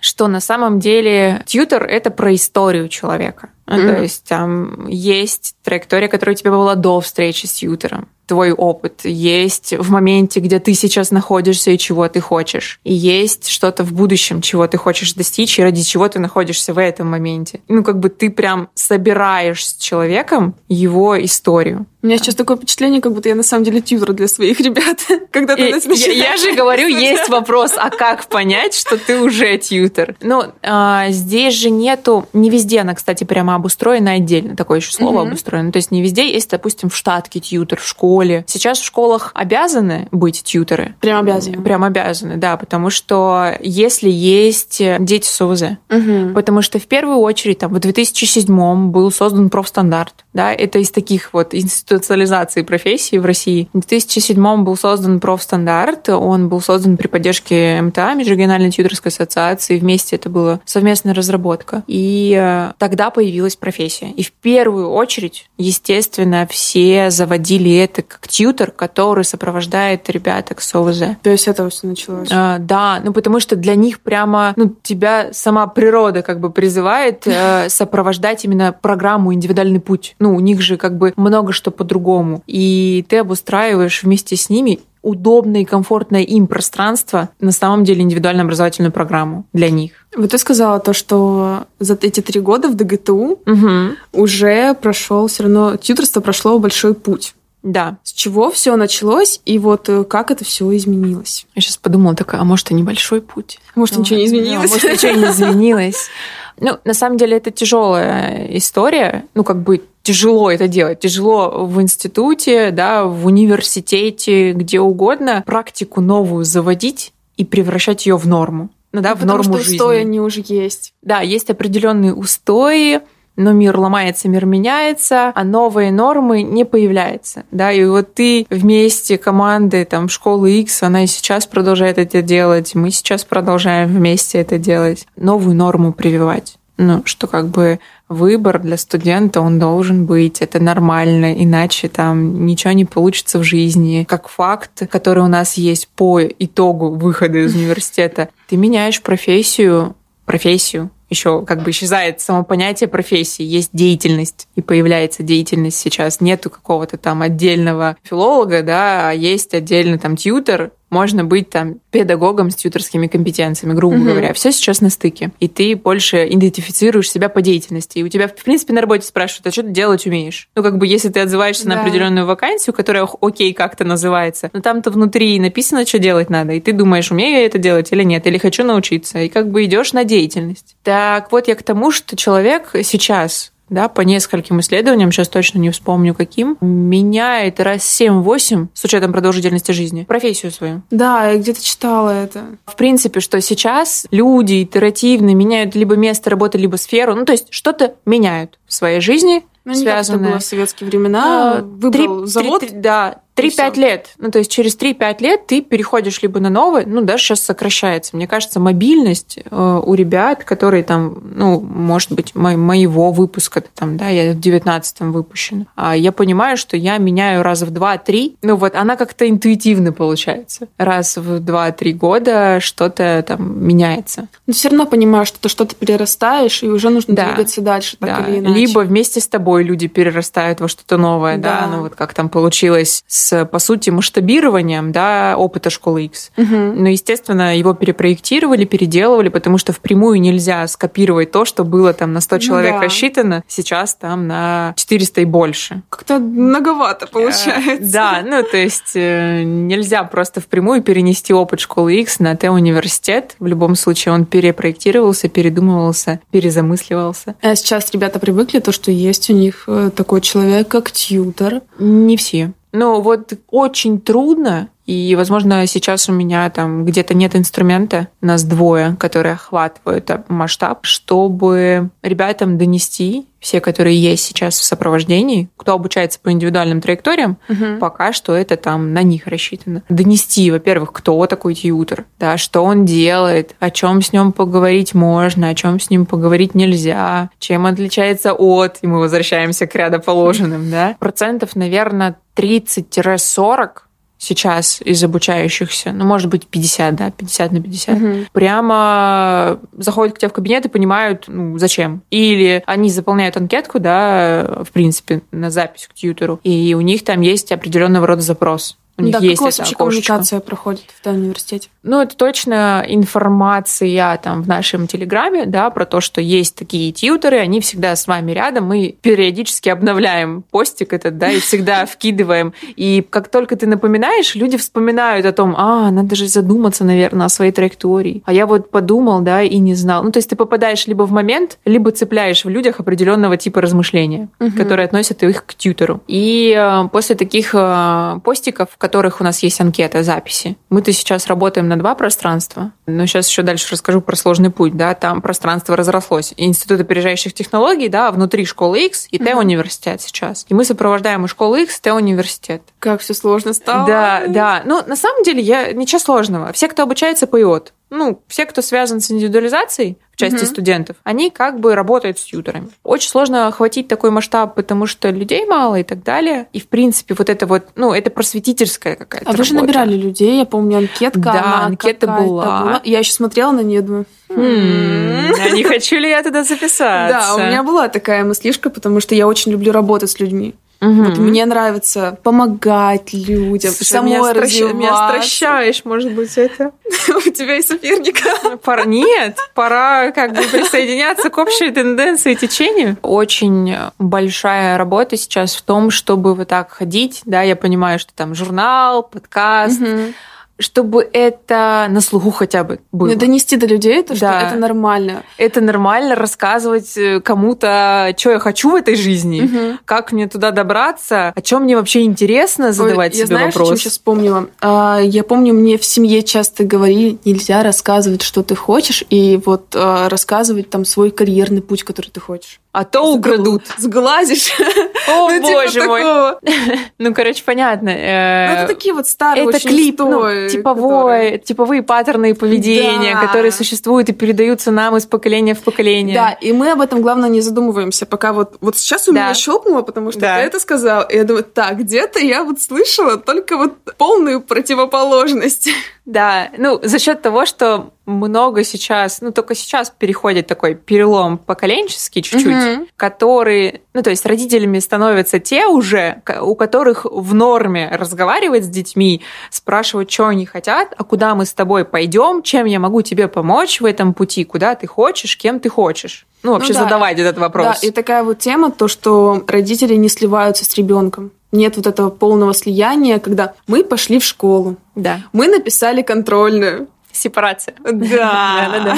S2: что на самом деле тьютер — это про историю человека. Mm-hmm. То есть там есть траектория, которая у тебя была до встречи с тьютером твой опыт, есть в моменте, где ты сейчас находишься и чего ты хочешь. И есть что-то в будущем, чего ты хочешь достичь и ради чего ты находишься в этом моменте. Ну, как бы ты прям собираешь с человеком его историю.
S1: У меня сейчас такое впечатление, как будто я на самом деле тьютер для своих ребят. Когда ты
S2: я, я же говорю, есть вопрос, а как понять, что ты уже тьютер? Ну, а, здесь же нету, не везде она, кстати, прямо обустроена отдельно, такое еще слово mm-hmm. обустроено. То есть не везде есть, допустим, в штатке тьютер, в школе. Сейчас в школах обязаны быть тьютеры.
S1: Прям обязаны.
S2: Прям обязаны, да, потому что если есть дети с ОВЗ, mm-hmm. потому что в первую очередь там в 2007 был создан профстандарт, да, это из таких вот институтов институциализации профессии в России. В 2007 был создан профстандарт, он был создан при поддержке МТА, Межрегиональной тьютерской ассоциации, вместе это была совместная разработка. И э, тогда появилась профессия. И в первую очередь, естественно, все заводили это как тьютер, который сопровождает ребяток с ОВЗ.
S1: То есть это все началось?
S2: А, да, ну потому что для них прямо, ну, тебя сама природа как бы призывает э, сопровождать именно программу «Индивидуальный путь». Ну, у них же как бы много что по-другому. И ты обустраиваешь вместе с ними удобное и комфортное им пространство, на самом деле индивидуальную образовательную программу для них.
S1: Вот ты сказала то, что за эти три года в ДГТУ угу. уже прошел все равно, тьютерство прошло большой путь.
S2: Да.
S1: С чего все началось и вот э, как это все изменилось?
S2: Я сейчас подумала такая, а может и небольшой путь?
S1: Может ну, ничего не изменилось?
S2: Да, может ничего не изменилось. Ну, на самом деле это тяжелая история. Ну, как бы тяжело это делать. Тяжело в институте, да, в университете, где угодно практику новую заводить и превращать ее в норму. Ну, да, ну, в норму что жизни.
S1: устои они уже есть.
S2: Да, есть определенные устои, но мир ломается, мир меняется, а новые нормы не появляются. Да, и вот ты вместе команды там школы X, она и сейчас продолжает это делать, мы сейчас продолжаем вместе это делать, новую норму прививать. Ну, что как бы выбор для студента, он должен быть, это нормально, иначе там ничего не получится в жизни. Как факт, который у нас есть по итогу выхода из университета, ты меняешь профессию, профессию, еще как бы исчезает само понятие профессии, есть деятельность, и появляется деятельность сейчас. Нету какого-то там отдельного филолога, да, а есть отдельно там тьютер, можно быть там педагогом с тьюторскими компетенциями, грубо угу. говоря. Все сейчас на стыке. И ты больше идентифицируешь себя по деятельности. И у тебя, в принципе, на работе спрашивают, а что ты делать умеешь? Ну, как бы, если ты отзываешься да. на определенную вакансию, которая окей как-то называется, но там-то внутри написано, что делать надо, и ты думаешь, умею я это делать или нет, или хочу научиться. И как бы идешь на деятельность. Так вот, я к тому, что человек сейчас да, по нескольким исследованиям, сейчас точно не вспомню каким, меняет раз 7-8 с учетом продолжительности жизни профессию свою.
S1: Да, я где-то читала это.
S2: В принципе, что сейчас люди итеративно меняют либо место работы, либо сферу, ну то есть что-то меняют в своей жизни,
S1: ну, не как это было в советские времена.
S2: А,
S1: Выбрал
S2: три-
S1: завод.
S2: три- да,
S1: и
S2: 3-5
S1: всё.
S2: лет. Ну, то есть через 3-5 лет ты переходишь либо на новый, ну, даже сейчас сокращается. Мне кажется, мобильность э, у ребят, которые там, ну, может быть, мо- моего выпуска, там, да, я в 19-м выпущена, а я понимаю, что я меняю раза в 2-3. Ну, вот она как-то интуитивно получается. Раз в 2-3 года что-то там меняется.
S1: Но все равно понимаешь, что ты что-то перерастаешь, и уже нужно
S2: Да.
S1: двигаться дальше, так
S2: Да,
S1: или иначе.
S2: Либо вместе с тобой люди перерастают во что-то новое, да.
S1: Да.
S2: ну вот как там получилось с, по сути, масштабированием, да, опыта школы X.
S1: Мгм.
S2: Ну, естественно, его перепроектировали, переделывали, потому что впрямую нельзя скопировать то, что было там на 100
S1: Ну
S2: человек
S1: да.
S2: рассчитано, сейчас там на 400 и больше.
S1: Как-то многовато
S2: Э,
S1: получается.
S2: Да, ну то есть э, нельзя просто впрямую перенести опыт школы X на Т-университет. В любом случае он перепроектировался, передумывался, перезамысливался.
S1: А сейчас ребята привыкли, то, что есть у них э, такой человек, как тьютер.
S2: Не все. Ну, вот очень трудно, и, возможно, сейчас у меня там где-то нет инструмента, нас двое, которые охватывают масштаб, чтобы ребятам донести, все, которые есть сейчас в сопровождении, кто обучается по индивидуальным траекториям, пока что это там на них рассчитано. Донести, во-первых, кто такой тьютер, да, что он делает, о чем с ним поговорить можно, о чем с ним поговорить нельзя, чем отличается от, и мы возвращаемся к рядоположенным, да. Процентов, наверное, 30-40 сейчас из обучающихся, ну, может быть, 50, да, 50 на 50,
S1: Мгм.
S2: прямо заходят к тебе в кабинет и понимают, ну, зачем. Или они заполняют анкетку, да, в принципе, на запись к тьютеру, и у них там есть определенного рода запрос. У них
S1: да,
S2: есть
S1: как у вас вообще
S2: окошечко.
S1: коммуникация проходит в университете?
S2: Ну, это точно информация там в нашем телеграме, да, про то, что есть такие тьютеры, они всегда с вами рядом, мы периодически обновляем постик этот, да, и всегда вкидываем. И как только ты напоминаешь, люди вспоминают о том, а, надо же задуматься, наверное, о своей траектории. А я вот подумал, да, и не знал. Ну, то есть ты попадаешь либо в момент, либо цепляешь в людях определенного типа размышления,
S1: Мгм.
S2: которые относят их к тьютеру. И э, после таких э, постиков, которых у нас есть анкета записи, мы-то сейчас работаем на два пространства, но сейчас еще дальше расскажу про сложный путь, да, там пространство разрослось. Институт опережающих технологий, да, внутри школы X и Т-университет сейчас. И мы сопровождаем и школу X, Т-университет.
S1: Как все сложно стало.
S2: Да, да. Ну, на самом деле, я ничего сложного. Все, кто обучается по ИОТ, ну, все, кто связан с индивидуализацией части
S1: Мгм.
S2: студентов, они как бы работают с тьютерами. Очень сложно охватить такой масштаб, потому что людей мало и так далее. И, в принципе, вот это вот, ну, это просветительская какая-то
S1: А вы же набирали людей, я помню, анкетка.
S2: Да, анкета
S1: какая-то
S2: была.
S1: Я еще смотрела на нее, думаю...
S2: М, А не хочу ли я туда записаться?
S1: Да, у меня была такая мыслишка, потому что я очень люблю работать с людьми.
S2: Мгм.
S1: Вот мне нравится помогать людям,
S2: Слушай,
S1: самой
S2: меня, стращ- меня
S1: развиваться.
S2: стращаешь, может быть, это?
S1: У тебя и соперника.
S2: Пора... Нет, пора как бы присоединяться к общей тенденции и течению. Очень большая работа сейчас в том, чтобы вот так ходить, да, я понимаю, что там журнал, подкаст,
S1: Мгм.
S2: Чтобы это на слуху хотя бы было.
S1: Ну, Донести до людей то, что
S2: Да.
S1: это нормально.
S2: Это нормально рассказывать э, кому-то, что я хочу в этой жизни,
S1: Мгм.
S2: как мне туда добраться, о чем мне вообще интересно задавать
S1: Ой, я
S2: себе
S1: знаешь, о
S2: вопрос.
S1: чем сейчас вспомнила? А, Я помню, мне в семье часто говорили, нельзя рассказывать, что ты хочешь, и вот а, рассказывать там свой карьерный путь, который ты хочешь.
S2: А то украдут.
S1: Сглазишь.
S2: О,
S1: Ну, типа
S2: боже мой.
S1: такого.
S2: Ну, короче, понятно.
S1: Ну,
S2: Э,
S1: это такие вот старые
S2: это
S1: очень
S2: клип, ну,
S1: устои,
S2: типовой,
S1: которые-
S2: типовые паттерны поведения,
S1: Да.
S2: которые существуют и передаются нам из поколения в поколение.
S1: Да, и мы об этом, главное, не задумываемся, пока вот, вот сейчас у
S2: Да.
S1: меня щелкнуло, потому что
S2: Да.
S1: ты это сказал, и я думаю, так, где-то я вот слышала только вот полную противоположность.
S2: Да, ну, за счет того, что много сейчас, ну, только сейчас переходит такой перелом поколенческий чуть-чуть,
S1: Мгм.
S2: который, ну, то есть родителями становятся те уже, у которых в норме разговаривать с детьми, спрашивать, что они хотят, а куда мы с тобой пойдем, чем я могу тебе помочь в этом пути, куда ты хочешь, кем ты хочешь. Ну, вообще
S1: да.
S2: задавать этот вопрос.
S1: Да, и такая вот тема, то, что родители не сливаются с ребенком. Нет вот этого полного слияния, когда мы пошли в школу,
S2: Да.
S1: мы написали контрольную.
S2: Сепарация.
S1: Да.
S2: Да-да-да.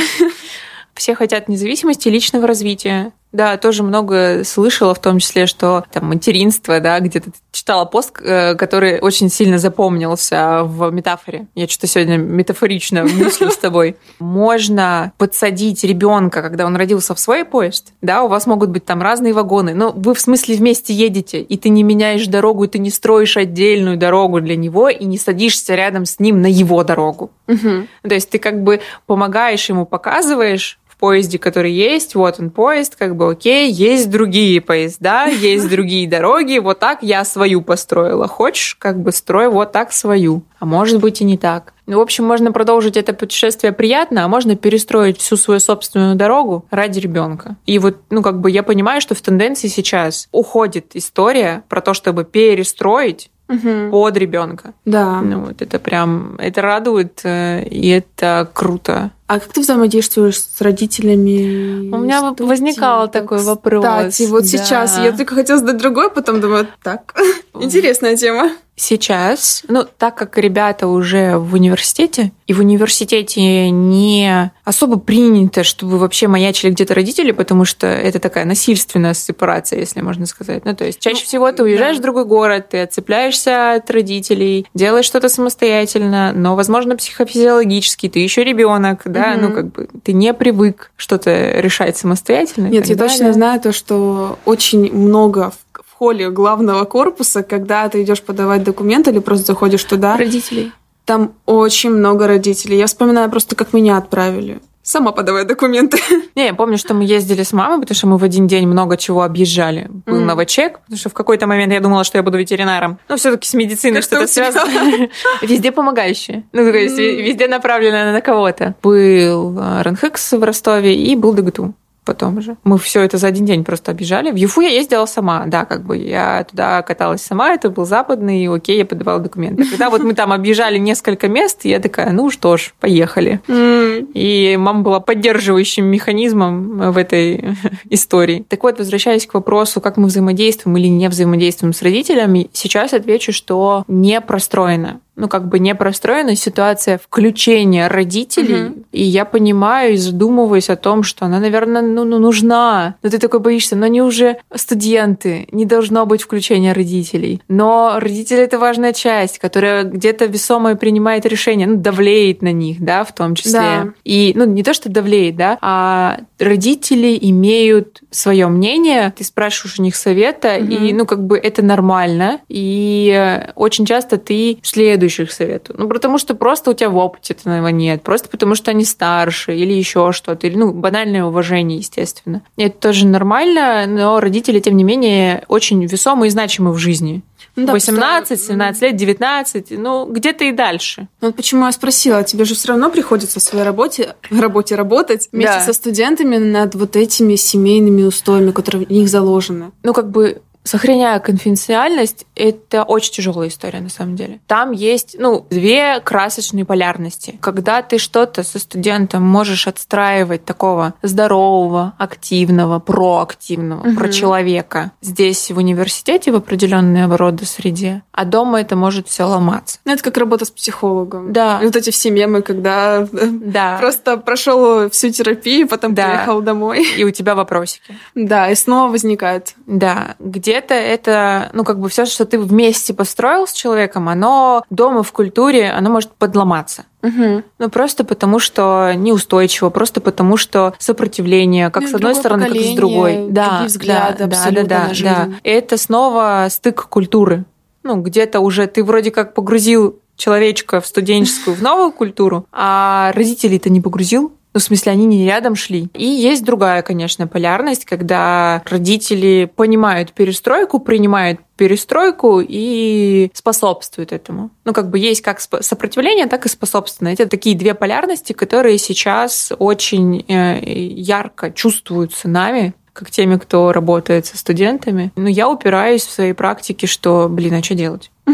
S2: Все хотят независимости личного развития. Да, тоже много слышала, в том числе, что там материнство, да, где-то читала пост, э, который очень сильно запомнился в метафоре. Я что-то сегодня метафорично мыслю с тобой. Можно подсадить ребенка, когда он родился в свой поезд, да, у вас могут быть там разные вагоны, но вы в смысле вместе едете, и ты не меняешь дорогу, и ты не строишь отдельную дорогу для него, и не садишься рядом с ним на его дорогу.
S1: Мгм.
S2: То есть ты как бы помогаешь ему, показываешь поезде, который есть, вот он поезд, как бы окей, есть другие поезда, есть другие дороги, вот так я свою построила. Хочешь, как бы строй вот так свою. А может быть и не так. Ну, в общем, можно продолжить это путешествие приятно, а можно перестроить всю свою собственную дорогу ради ребенка. И вот, ну, как бы я понимаю, что в тенденции сейчас уходит история про то, чтобы перестроить
S1: Мгм.
S2: под ребенка.
S1: Да.
S2: Ну, вот это прям, это радует, э, и это круто.
S1: А как ты взаимодействуешь с родителями?
S2: У меня
S1: студентов?
S2: возникал такой вопрос,
S1: Кстати, вот
S2: да.
S1: сейчас я только хотела задать другой, потом думаю, так, интересная тема.
S2: Сейчас, ну, так как ребята уже в университете, и в университете не особо принято, чтобы вообще маячили где-то родители, потому что это такая насильственная сепарация, если можно сказать. Ну, то есть чаще
S1: Ну,
S2: всего ты уезжаешь
S1: да.
S2: в другой город, ты отцепляешься от родителей, делаешь что-то самостоятельно, но, возможно, психофизиологически ты еще ребенок, да,
S1: Мгм.
S2: ну, как бы ты не привык что-то решать самостоятельно.
S1: Нет, я точно
S2: далее.
S1: знаю то, что очень много в в холле главного корпуса, когда ты идешь подавать документы или просто заходишь туда,
S2: Родителей.
S1: там очень много родителей. Я вспоминаю просто, как меня отправили. Сама подавай документы.
S2: Не, я помню, что мы ездили с мамой, потому что мы в один день много чего объезжали. Был
S1: Мгм.
S2: новочек, потому что в какой-то момент я думала, что я буду ветеринаром. Но все-таки с медициной что-то связано. Везде помогающее. Ну, то есть везде направлено на кого-то. Был э, РНХКС в Ростове и был ДГТУ потом уже. Мы все это за один день просто объезжали. В Юфу я ездила сама, да, как бы я туда каталась сама, это был западный, и окей, я подавала документы. Когда вот мы там объезжали несколько мест, я такая, ну что ж, поехали. И мама была поддерживающим механизмом в этой истории. Так вот, возвращаясь к вопросу, как мы взаимодействуем или не взаимодействуем с родителями, сейчас отвечу, что не простроено. Ну, как бы не простроена ситуация включения родителей.
S1: Мгм.
S2: И я понимаю и задумываюсь о том, что она, наверное, ну, ну, нужна. Но ты такой боишься, но они уже студенты, не должно быть включения родителей. Но родители — это важная часть, которая где-то весомое принимает решение, ну, давлеет на них, да, в том числе.
S1: Да.
S2: И, ну, не то, что давлеет, да, а родители имеют свое мнение, ты спрашиваешь у них совета,
S1: Мгм.
S2: и, ну, как бы это нормально, и очень часто ты следуешь их совету. Ну, потому что просто у тебя в опыте этого нет, просто потому что они старше или еще что-то, или, ну, банальное уважение, естественно. Это тоже нормально, но родители, тем не менее, очень весомые и значимы в жизни.
S1: ну да,
S2: 18,
S1: просто,
S2: 17 лет, 19, ну, где-то и дальше.
S1: Ну, вот почему я спросила, тебе же все равно приходится в своей работе, в работе работать вместе
S2: Да.
S1: со студентами над вот этими семейными устоями, которые в них заложены.
S2: ну, как бы сохраняя конфиденциальность, это очень тяжелая история на самом деле. Там есть, ну, две красочные полярности. Когда ты что-то со студентом можешь отстраивать такого здорового, активного, проактивного,
S1: Мгм.
S2: про человека здесь в университете в определенной рода среде, а дома это может все ломаться.
S1: Ну, это как работа с психологом.
S2: Да.
S1: И вот эти все мемы, когда э,
S2: Да.
S1: просто прошел всю терапию, потом
S2: Да.
S1: приехал домой.
S2: И у тебя вопросики.
S1: Да, и снова возникает.
S2: Да, где-то это, ну, как бы все, что ты вместе построил с человеком, оно дома в культуре, оно может подломаться.
S1: Мгм.
S2: Ну, просто потому, что неустойчиво, просто потому, что сопротивление, как
S1: Ну,
S2: с одной стороны, как с другой.
S1: другие взгляды
S2: да, да, да, да, да. Это снова стык культуры. Ну, где-то уже ты вроде как погрузил человечка в студенческую, в новую культуру, а родителей-то не погрузил. Ну, в смысле, они не рядом шли. И есть другая, конечно, полярность, когда родители понимают перестройку, принимают перестройку и способствуют этому. Ну, как бы есть как сопротивление, так и способственно. Это такие две полярности, которые сейчас очень э, ярко чувствуются нами, как теми, кто работает со студентами. Но я упираюсь в своей практике, что, блин, а что делать?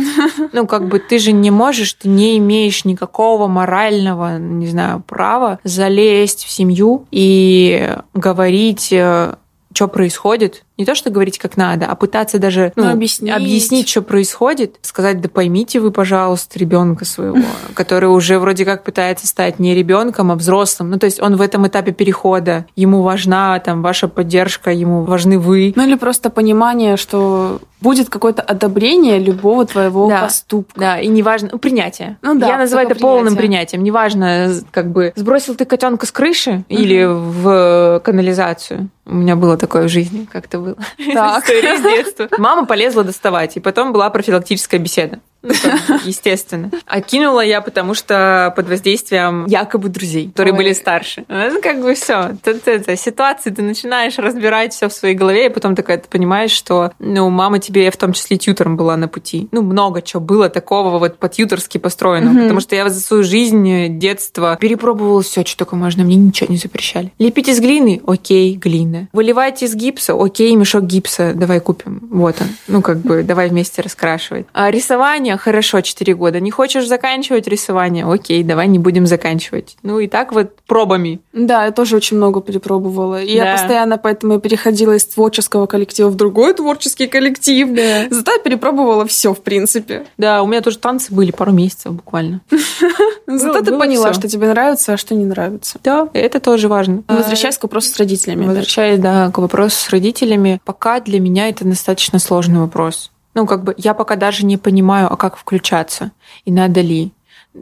S2: Ну, как бы ты же не можешь, ты не имеешь никакого морального, не знаю, права залезть в семью и говорить, что происходит, Не то, что говорить как надо, а пытаться даже ну,
S1: ну, объяснить.
S2: объяснить, что происходит, сказать, да поймите вы, пожалуйста, ребенка своего, который уже вроде как пытается стать не ребенком, а взрослым. Ну, то есть он в этом этапе перехода, ему важна там ваша поддержка, ему важны вы.
S1: Ну или просто понимание, что будет какое-то одобрение любого твоего
S2: Да.
S1: поступка.
S2: Да, и неважно, ну, принятие.
S1: Ну да,
S2: Я называю это
S1: только
S2: полным
S1: принятие.
S2: принятием. Неважно, как бы сбросил ты котенка с крыши или в канализацию. У меня было такое в жизни, как было.
S1: Так.
S2: История с детства. Мама полезла доставать, и потом была профилактическая беседа. Ну, как естественно. А кинула я, потому что под воздействием якобы друзей, которые
S1: Ой.
S2: были старше. Ну, как бы все. Тут это, ситуации ты начинаешь разбирать все в своей голове, и потом такая ты понимаешь, что ну, мама тебе в том числе тьютором была на пути. Ну, много чего было такого вот по-тьюторски построенного.
S1: Мгм.
S2: Потому что я за свою жизнь, детство перепробовала все, что только можно. Мне ничего не запрещали. Лепить из глины? Окей, глина. Выливать из гипса? Окей, мешок гипса. Давай купим. Вот он. Ну, как бы, давай вместе раскрашивать. А рисование? Хорошо, 4 года. Не хочешь заканчивать рисование? Окей, давай не будем заканчивать. Ну, и так вот пробами.
S1: Да, я тоже очень много перепробовала. И
S2: Да.
S1: я постоянно поэтому и переходила из творческого коллектива в другой творческий коллектив. Зато я перепробовала все, в принципе.
S2: Да, у меня тоже танцы были пару месяцев буквально.
S1: Зато ты поняла, что тебе нравится, а что не нравится.
S2: Да, это тоже важно.
S1: Возвращаясь к вопросу с родителями.
S2: Возвращаясь, да, к вопросу с родителями, пока для меня это достаточно сложный вопрос. Ну, как бы я пока даже не понимаю, а как включаться и надо ли.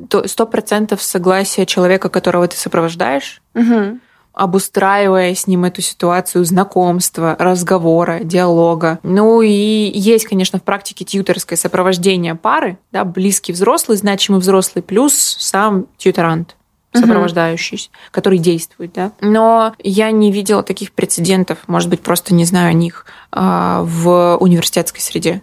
S2: То Сто процентов согласия человека, которого ты сопровождаешь,
S1: Мгм.
S2: обустраивая с ним эту ситуацию знакомства, разговора, диалога. Ну и есть, конечно, в практике тьюторское сопровождение пары, да, близкий взрослый, значимый взрослый, плюс сам тьюторант
S1: Мгм.
S2: сопровождающий, который действует, да. Но я не видела таких прецедентов, может быть, просто не знаю о них а, в университетской среде.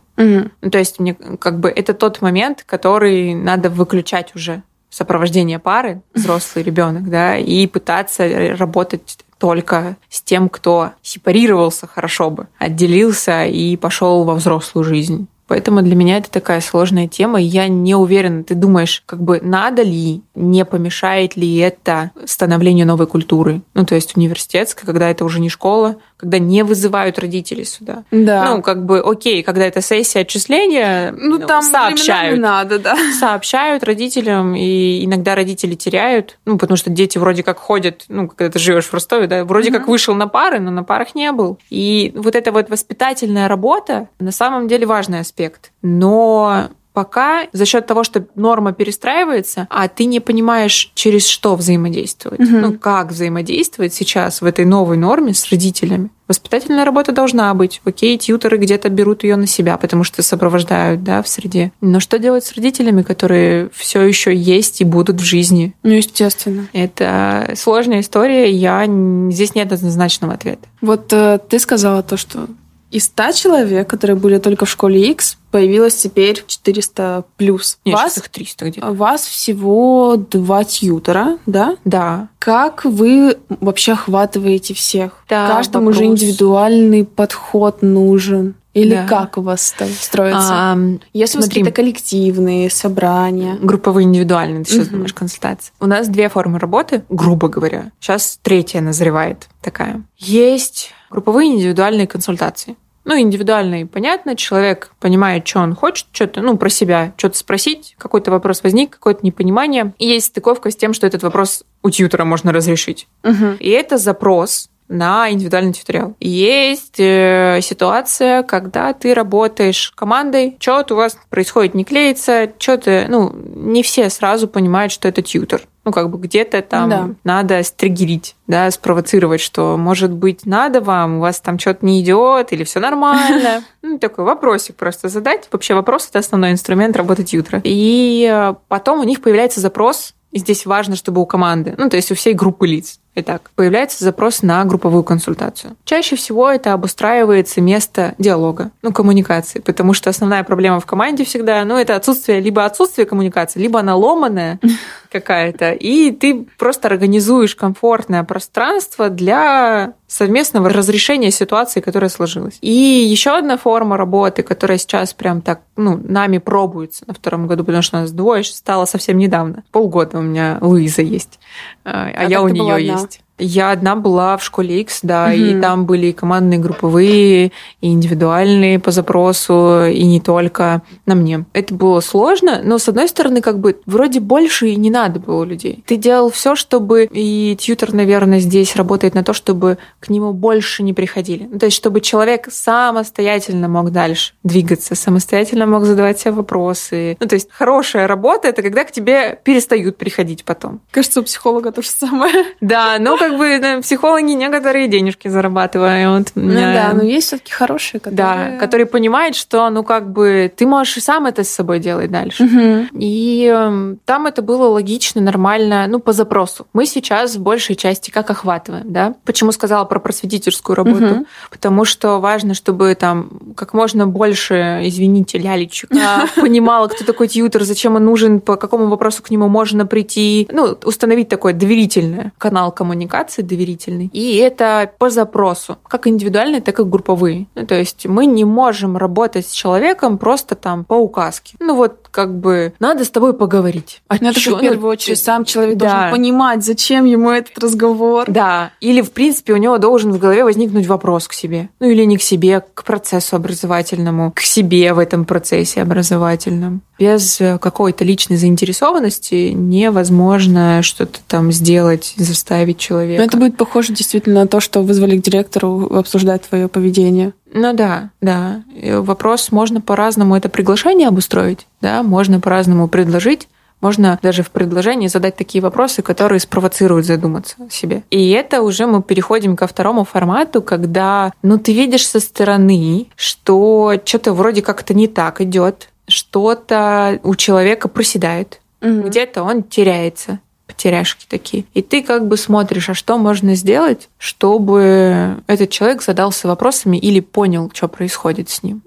S2: Ну, то есть мне как бы это тот момент, который надо выключать уже сопровождение пары, взрослый ребенок, да, и пытаться работать только с тем, кто сепарировался хорошо бы, отделился и пошел во взрослую жизнь. Поэтому для меня это такая сложная тема, я не уверена. Ты думаешь, как бы надо ли, не помешает ли это становлению новой культуры? Ну, то есть университетской, когда это уже не школа, когда не вызывают родителей сюда.
S1: Да.
S2: Ну, как бы, окей, когда это сессия отчисления,
S1: Ну, там временами
S2: сообщают.
S1: надо, да.
S2: Сообщают родителям, и иногда родители теряют, ну, потому что дети вроде как ходят, ну, когда ты живешь в Ростове, да, вроде
S1: Мгм.
S2: как вышел на пары, но на парах не был. И вот эта вот воспитательная работа на самом деле важный аспект. Но пока за счет того, что норма перестраивается, а ты не понимаешь, через что взаимодействовать,
S1: Мгм.
S2: ну, как взаимодействовать сейчас в этой новой норме с родителями. Воспитательная работа должна быть. Окей, тьютеры где-то берут ее на себя, потому что сопровождают, да, в среде. Но что делать с родителями, которые все еще есть и будут в жизни?
S1: Ну, естественно.
S2: Это сложная история, я здесь нет однозначного ответа.
S1: Вот э, ты сказала то, что из 100 человек, которые были только в школе X, появилось теперь 400 плюс.
S2: Нет,
S1: вас,
S2: их 300 где-то.
S1: вас всего два тьютера, да?
S2: Да.
S1: Как вы вообще охватываете всех?
S2: Да,
S1: Каждому же
S2: вопрос.
S1: индивидуальный подход нужен. Или
S2: Да.
S1: как у вас это строится?
S2: А,
S1: Если у вас
S2: смотри.
S1: какие-то коллективные собрания.
S2: групповые индивидуальные, ты сейчас
S1: Мгм.
S2: думаешь, консультации. У нас две формы работы, грубо говоря. Сейчас третья назревает такая. Есть групповые индивидуальные консультации. Ну, индивидуальные, понятно, человек понимает, что он хочет, что-то, ну, про себя, что-то спросить, какой-то вопрос возник, какое-то непонимание. И есть стыковка с тем, что этот вопрос у тьютера можно разрешить.
S1: Мгм.
S2: И это запрос на индивидуальный тьюториал. Есть э, ситуация, когда ты работаешь командой, что-то у вас происходит, не клеится, что-то, ну, не все сразу понимают, что это тьютор. Ну, как бы где-то там
S1: Да.
S2: надо стригерить, да, спровоцировать, что, может быть, надо вам, у вас там что-то не идет, или все нормально. Ну, такой вопросик просто задать. Вообще вопрос – это основной инструмент работы тьютера. И э, потом у них появляется запрос, и здесь важно, чтобы у команды, ну, то есть у всей группы лиц, Итак, появляется запрос на групповую консультацию. Чаще всего это обустраивается место диалога, ну, коммуникации, потому что основная проблема в команде всегда, ну, это отсутствие, либо отсутствие коммуникации, либо она ломаная какая-то, и ты просто организуешь комфортное пространство для совместного разрешения ситуации, которая сложилась. И еще одна форма работы, которая сейчас прям так, ну, нами пробуется на втором году, потому что у нас двое стало совсем недавно. Полгода у меня Луиза есть, а
S1: А
S2: я
S1: так
S2: у нее
S1: одна?
S2: Есть. Я одна была в школе X, да, угу. и там были и командные, групповые, и индивидуальные по запросу, и не только на мне. Это было сложно, но с одной стороны, как бы вроде больше и не надо было людей. Ты делал все, чтобы и тьютер, наверное, здесь работает на то, чтобы к нему больше не приходили. Ну, то есть, чтобы человек самостоятельно мог дальше двигаться, самостоятельно мог задавать себе вопросы. Ну, то есть, хорошая работа это когда к тебе перестают приходить потом.
S1: Кажется, у психолога то же самое.
S2: Да, но как бы да, психологи некоторые денежки зарабатывают.
S1: Ну да, но есть все-таки хорошие,
S2: которые... Да, которые понимают, что, ну, как бы, ты можешь и сам это с собой делать дальше. Угу. И э, там это было логично, нормально, ну, по запросу. Мы сейчас в большей части как охватываем, да? Почему сказала про просветительскую работу? Угу. Потому что важно, чтобы там как можно больше, извините, лялечек, понимала, кто такой тьютер, зачем он нужен, по какому вопросу к нему можно прийти. Ну, установить такой доверительный канал коммуникации коммуникации доверительный. И это по запросу, как индивидуальные, так и групповые. Ну, то есть мы не можем работать с человеком просто там по указке. Ну вот как бы надо с тобой поговорить.
S1: А ну, это в первую очередь сам человек да. должен понимать, зачем ему этот разговор.
S2: Да. Или, в принципе, у него должен в голове возникнуть вопрос к себе. Ну или не к себе, к процессу образовательному, к себе в этом процессе образовательном. Без какой-то личной заинтересованности невозможно что-то там сделать, заставить человека.
S1: Но это будет похоже действительно на то, что вызвали к директору обсуждать твое поведение.
S2: Ну да, да. Вопрос, можно по-разному это приглашение обустроить, да, можно по-разному предложить, можно даже в предложении задать такие вопросы, которые спровоцируют задуматься о себе. И это уже мы переходим ко второму формату, когда, ну, ты видишь со стороны, что что-то вроде как-то не так идет, что-то у человека проседает, угу. где-то он теряется потеряшки такие. И ты как бы смотришь, а что можно сделать, чтобы этот человек задался вопросами или понял, что происходит с ним.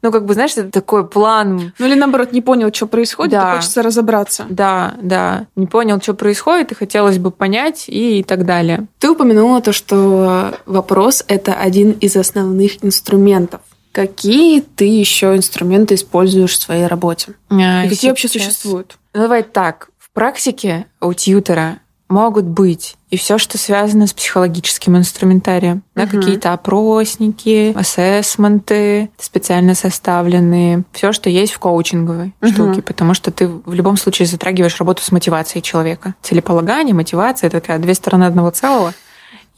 S2: Ну, как бы, знаешь, это такой план.
S1: Ну, или наоборот, не понял, что происходит, да. и хочется разобраться.
S2: Да, да. Не понял, что происходит, и хотелось бы понять, и так далее.
S1: Ты упомянула то, что вопрос — это один из основных инструментов. Какие ты еще инструменты используешь в своей работе? А, и какие вообще существуют?
S2: Ну, давай так практике у тьютера могут быть и все, что связано с психологическим инструментарием. Да, угу. Какие-то опросники, ассессменты, специально составленные. Все, что есть в коучинговой угу. штуке. Потому что ты в любом случае затрагиваешь работу с мотивацией человека. Целеполагание, мотивация — это такая две стороны одного целого.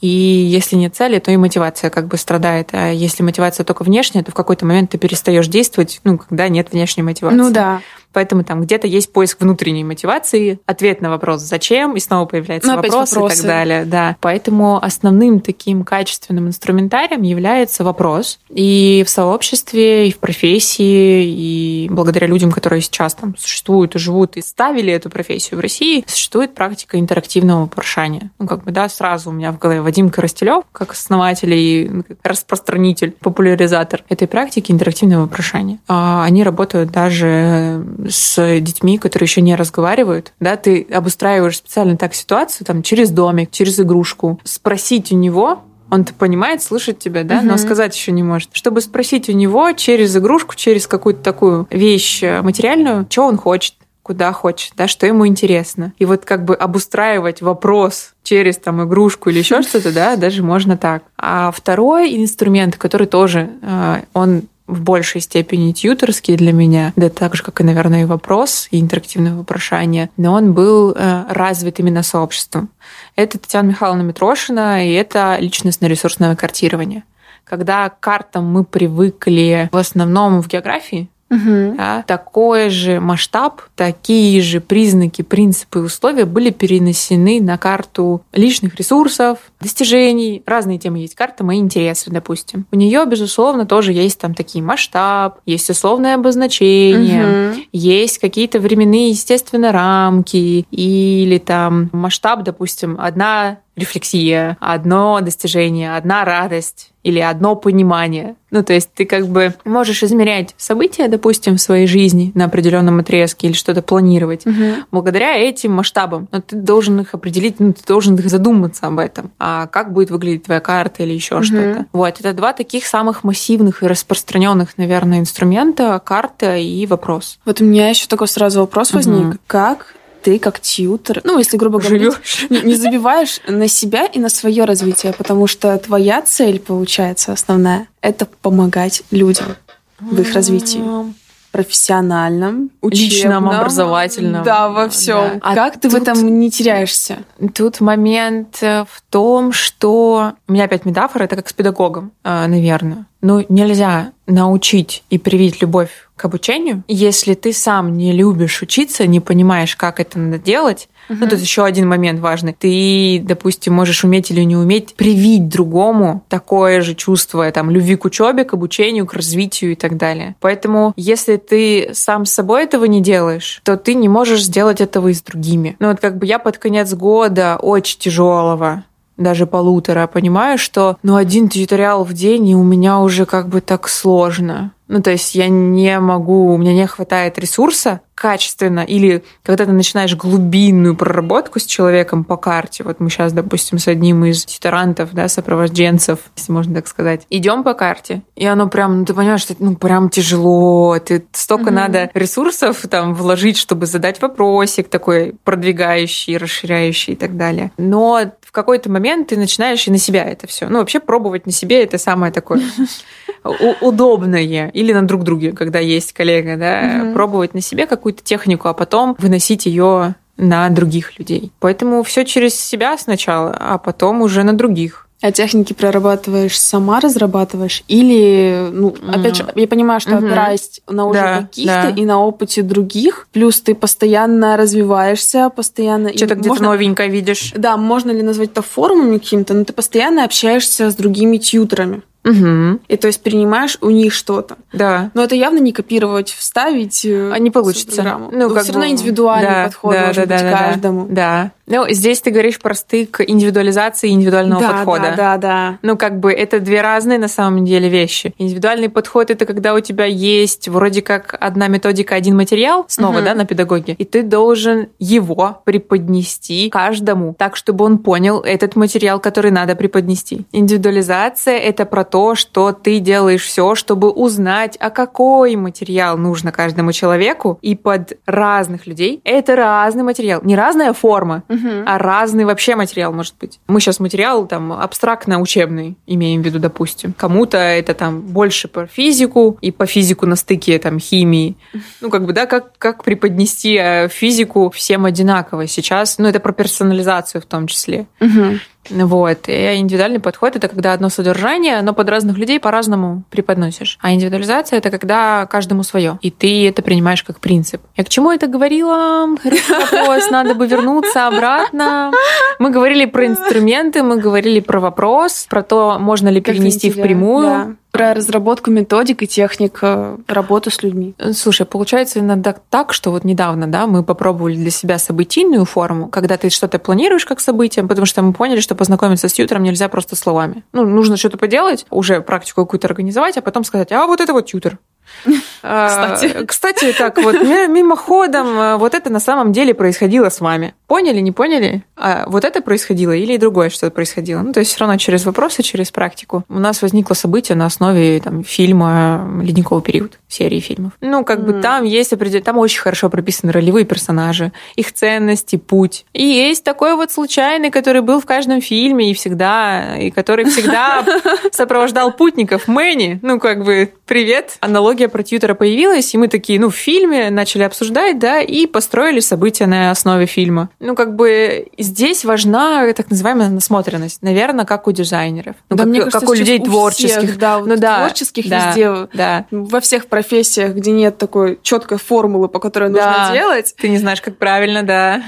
S2: И если нет цели, то и мотивация как бы страдает. А если мотивация только внешняя, то в какой-то момент ты перестаешь действовать, ну, когда нет внешней мотивации.
S1: Ну да.
S2: Поэтому там где-то есть поиск внутренней мотивации, ответ на вопрос «зачем?» и снова появляется ну, вопрос и так далее. Да. Поэтому основным таким качественным инструментарием является вопрос. И в сообществе, и в профессии, и благодаря людям, которые сейчас там существуют и живут, и ставили эту профессию в России, существует практика интерактивного вопрошания. Ну, как бы, да, сразу у меня в голове Вадим Коростелев, как основатель и распространитель, популяризатор этой практики интерактивного вопрошания. А они работают даже с детьми, которые еще не разговаривают, да, ты обустраиваешь специально так ситуацию, там, через домик, через игрушку, спросить у него, он-то понимает, слышит тебя, да, угу. но сказать еще не может. Чтобы спросить у него через игрушку, через какую-то такую вещь материальную, что он хочет, куда хочет, да, что ему интересно. И вот как бы обустраивать вопрос через там игрушку или еще что-то, да, даже можно так. А второй инструмент, который тоже, э, он в большей степени тьюторский для меня, да так же, как и, наверное, и вопрос, и интерактивное вопрошание, но он был э, развит именно сообществом. Это Татьяна Михайловна Митрошина, и это личностно-ресурсное картирование. Когда к картам мы привыкли в основном в географии, Угу. Да, такой же масштаб, такие же признаки, принципы и условия были перенесены на карту личных ресурсов, достижений. Разные темы есть. Карта «Мои интересы», допустим. У нее, безусловно, тоже есть там такие масштаб, есть условное обозначение, угу. есть какие-то временные, естественно, рамки или там масштаб, допустим, одна рефлексия, одно достижение, одна радость или одно понимание. Ну, то есть ты как бы можешь измерять события, допустим, в своей жизни на определенном отрезке или что-то планировать угу. благодаря этим масштабам. Но ты должен их определить, ну, ты должен их задуматься об этом. А как будет выглядеть твоя карта или еще угу. что-то. Вот, это два таких самых массивных и распространенных, наверное, инструмента — карта и вопрос.
S1: Вот у меня еще такой сразу вопрос возник. Угу. Как ты как тьютер, ну, если грубо говоря, не, не забиваешь на себя и на свое развитие, потому что твоя цель, получается, основная, это помогать людям в их развитии профессиональном, учебном,
S2: личном, образовательном.
S1: Да, во всем. Да. А как ты в этом не теряешься?
S2: Тут момент э, в том, что у меня опять метафора, это как с педагогом, э, наверное. Ну, нельзя научить и привить любовь к обучению, если ты сам не любишь учиться, не понимаешь, как это надо делать. Угу. Ну, тут еще один момент важный. Ты, допустим, можешь уметь или не уметь привить другому такое же чувство там, любви к учебе, к обучению, к развитию и так далее. Поэтому, если ты сам с собой этого не делаешь, то ты не можешь сделать этого и с другими. Ну, вот как бы я под конец года очень тяжелого даже полутора, понимаю, что ну один тьюториал в день, и у меня уже как бы так сложно. Ну, то есть я не могу, у меня не хватает ресурса качественно, или когда ты начинаешь глубинную проработку с человеком по карте, вот мы сейчас, допустим, с одним из титарантов, да, сопровожденцев, если можно так сказать, идем по карте, и оно прям, ну, ты понимаешь, что ну, прям тяжело, ты столько mm-hmm. надо ресурсов там вложить, чтобы задать вопросик такой продвигающий, расширяющий и так далее. Но в какой-то момент ты начинаешь и на себя это все. Ну, вообще пробовать на себе это самое такое удобное. Или на друг друге, когда есть коллега, да, пробовать на себе какую-то технику, а потом выносить ее на других людей. Поэтому все через себя сначала, а потом уже на других.
S1: А техники прорабатываешь сама, разрабатываешь? Или, ну, опять же, я понимаю, что угу. опираясь на уже да, каких-то да. и на опыте других, плюс ты постоянно развиваешься, постоянно...
S2: Что-то где-то можно... новенькое видишь.
S1: Да, можно ли назвать это форумами каким-то, но ты постоянно общаешься с другими тьютерами.
S2: Угу.
S1: И то есть принимаешь у них что-то.
S2: Да.
S1: Но это явно не копировать, вставить.
S2: Э, а не получится.
S1: Ну, ну как все бы... равно индивидуальный да, подход да, должен да, быть да, каждому.
S2: Да. Ну, здесь ты говоришь про стык индивидуализации индивидуального
S1: да,
S2: подхода.
S1: Да, да, да.
S2: Ну, как бы это две разные на самом деле вещи. Индивидуальный подход это когда у тебя есть вроде как одна методика, один материал, снова, угу. да, на педагоге, и ты должен его преподнести каждому так, чтобы он понял этот материал, который надо преподнести. Индивидуализация это про то, что ты делаешь все, чтобы узнать, а какой материал нужно каждому человеку, и под разных людей это разный материал, не разная форма, угу. а разный вообще материал может быть. Мы сейчас материал там абстрактно-учебный имеем в виду, допустим. Кому-то это там больше по физику, и по физику на стыке там химии. Ну, как бы, да, как, как преподнести э, физику всем одинаково сейчас. Ну, это про персонализацию в том числе.
S1: Угу.
S2: Вот. И индивидуальный подход это когда одно содержание, но под разных людей по-разному преподносишь. А индивидуализация это когда каждому свое. И ты это принимаешь как принцип. Я к чему это говорила? Вопрос. Надо бы вернуться обратно. Мы говорили про инструменты, мы говорили про вопрос, про то, можно ли перенести впрямую. Да.
S1: Про разработку методик и техник э, работы с людьми.
S2: Слушай, получается иногда так, что вот недавно, да, мы попробовали для себя событийную форму, когда ты что-то планируешь как событие, потому что мы поняли, что познакомиться с тьютером нельзя просто словами. Ну, нужно что-то поделать, уже практику какую-то организовать, а потом сказать, а вот это вот тьютер.
S1: Кстати.
S2: А, кстати, так вот, мимоходом, э, вот это на самом деле происходило с вами. Поняли, не поняли? А вот это происходило или другое что-то происходило? Ну, то есть все равно через вопросы, через практику. У нас возникло событие на основе там, фильма «Ледниковый период», серии фильмов. Ну, как бы там есть определенные... Там очень хорошо прописаны ролевые персонажи, их ценности, путь. И есть такой вот случайный, который был в каждом фильме и всегда, и который всегда сопровождал путников. Мэнни, ну, как бы, привет. Аналогия про тьютера появилась, и мы такие, ну, в фильме начали обсуждать, да, и построили события на основе фильма. Ну, как бы здесь важна так называемая насмотренность, наверное, как у дизайнеров. Ну, да, как, мне кажется, как у людей у творческих. Всех,
S1: да, ну, да, творческих да, везде,
S2: да.
S1: во всех профессиях, где нет такой четкой формулы, по которой да. нужно делать.
S2: Ты не знаешь, как правильно, да.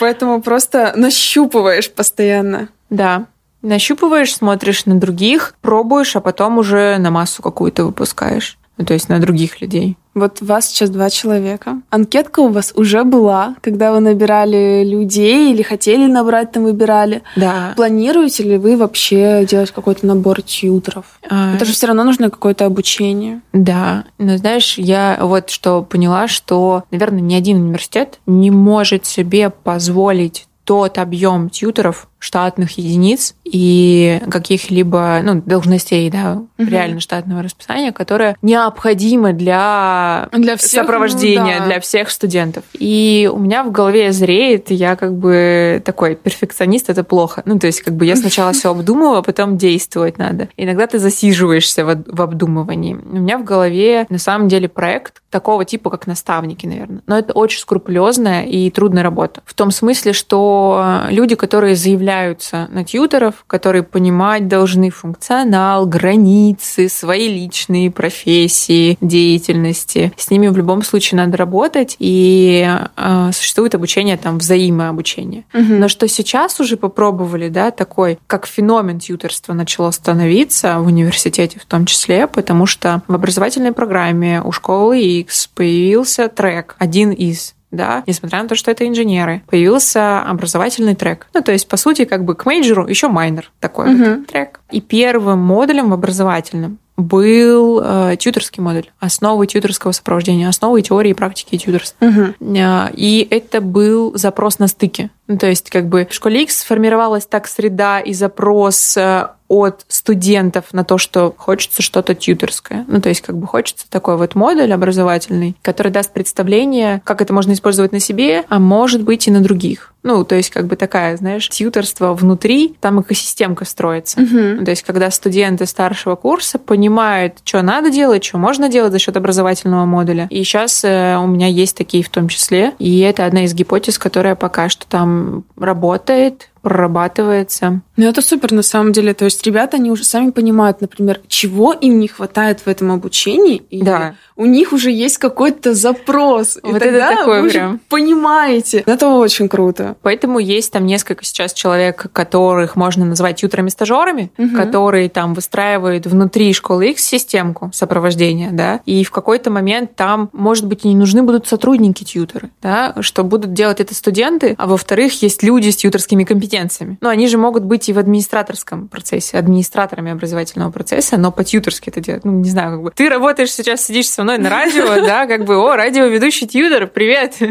S1: Поэтому просто нащупываешь постоянно.
S2: Да. Нащупываешь, смотришь на других, пробуешь, а потом уже на массу какую-то выпускаешь. Ну, то есть на других людей.
S1: Вот у вас сейчас два человека. Анкетка у вас уже была, когда вы набирали людей или хотели набрать, там выбирали.
S2: Да.
S1: Планируете ли вы вообще делать какой-то набор тьютеров? А... Это же все равно нужно какое-то обучение.
S2: Да. Но знаешь, я вот что поняла, что, наверное, ни один университет не может себе позволить тот объем тьютеров, штатных единиц и каких-либо ну, должностей, да, угу. реально штатного расписания, которое необходимо для, для всех, сопровождения, ну, да. для всех студентов. И у меня в голове зреет, я как бы такой перфекционист, это плохо. Ну, то есть, как бы я сначала все обдумываю, а потом действовать надо. Иногда ты засиживаешься в, в обдумывании. У меня в голове на самом деле проект такого типа, как наставники, наверное. Но это очень скрупулезная и трудная работа. В том смысле, что люди, которые заявляются на тьютеров, которые понимать должны функционал, границы, свои личные профессии, деятельности, с ними в любом случае надо работать, и э, существует обучение там взаимообучение. Угу. Но что сейчас уже попробовали, да, такой, как феномен тьютерства начало становиться в университете в том числе, потому что в образовательной программе у школы X появился трек, один из да, несмотря на то, что это инженеры, появился образовательный трек. Ну, то есть, по сути, как бы к мейджору еще майнер такой угу. вот трек. И первым модулем в образовательном был э, тьюторский модуль, основы тьюторского сопровождения, основы теории и практики тьюторства. Угу. Э, и это был запрос на стыке. Ну, то есть, как бы в школе X сформировалась так среда и запрос э, от студентов на то, что хочется что-то тьютерское. Ну, то есть, как бы хочется такой вот модуль образовательный, который даст представление, как это можно использовать на себе, а может быть и на других. Ну, то есть, как бы такая, знаешь, тьютерство внутри, там экосистемка строится. Угу. То есть, когда студенты старшего курса понимают, что надо делать, что можно делать за счет образовательного модуля. И сейчас э, у меня есть такие в том числе. И это одна из гипотез, которая пока что там работает, прорабатывается.
S1: Ну, это супер на самом деле. То есть ребята, они уже сами понимают, например, чего им не хватает в этом обучении. И да. у них уже есть какой-то запрос. Вот и тогда это такое вы прям. понимаете. Это очень круто.
S2: Поэтому есть там несколько сейчас человек, которых можно назвать тьютерами-стажерами, угу. которые там выстраивают внутри школы X системку сопровождения, да, и в какой-то момент там, может быть, не нужны будут сотрудники-тьютеры, да, что будут делать это студенты, а во-вторых, есть люди с тьютерскими компетенциями, компетенциями. Но они же могут быть и в администраторском процессе, администраторами образовательного процесса, но по-тьюторски это делать. Ну, не знаю, как бы. Ты работаешь сейчас, сидишь со мной на радио, да, как бы, о, радиоведущий тьютер, привет.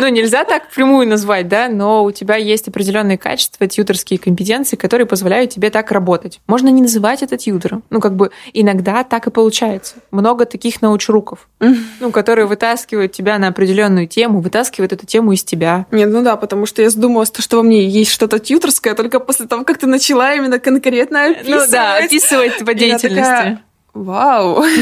S2: Ну, нельзя так прямую назвать, да, но у тебя есть определенные качества, тьюторские компетенции, которые позволяют тебе так работать. Можно не называть это тьютером. Ну, как бы, иногда так и получается. Много таких научруков, ну, которые вытаскивают тебя на определенную тему, вытаскивают эту тему из тебя.
S1: Нет, ну да, потому что я задумалась, что во мне есть что что-то тьюторское только после того, как ты начала именно конкретно описывать.
S2: Ну да, описывать по деятельности. Такая,
S1: Вау.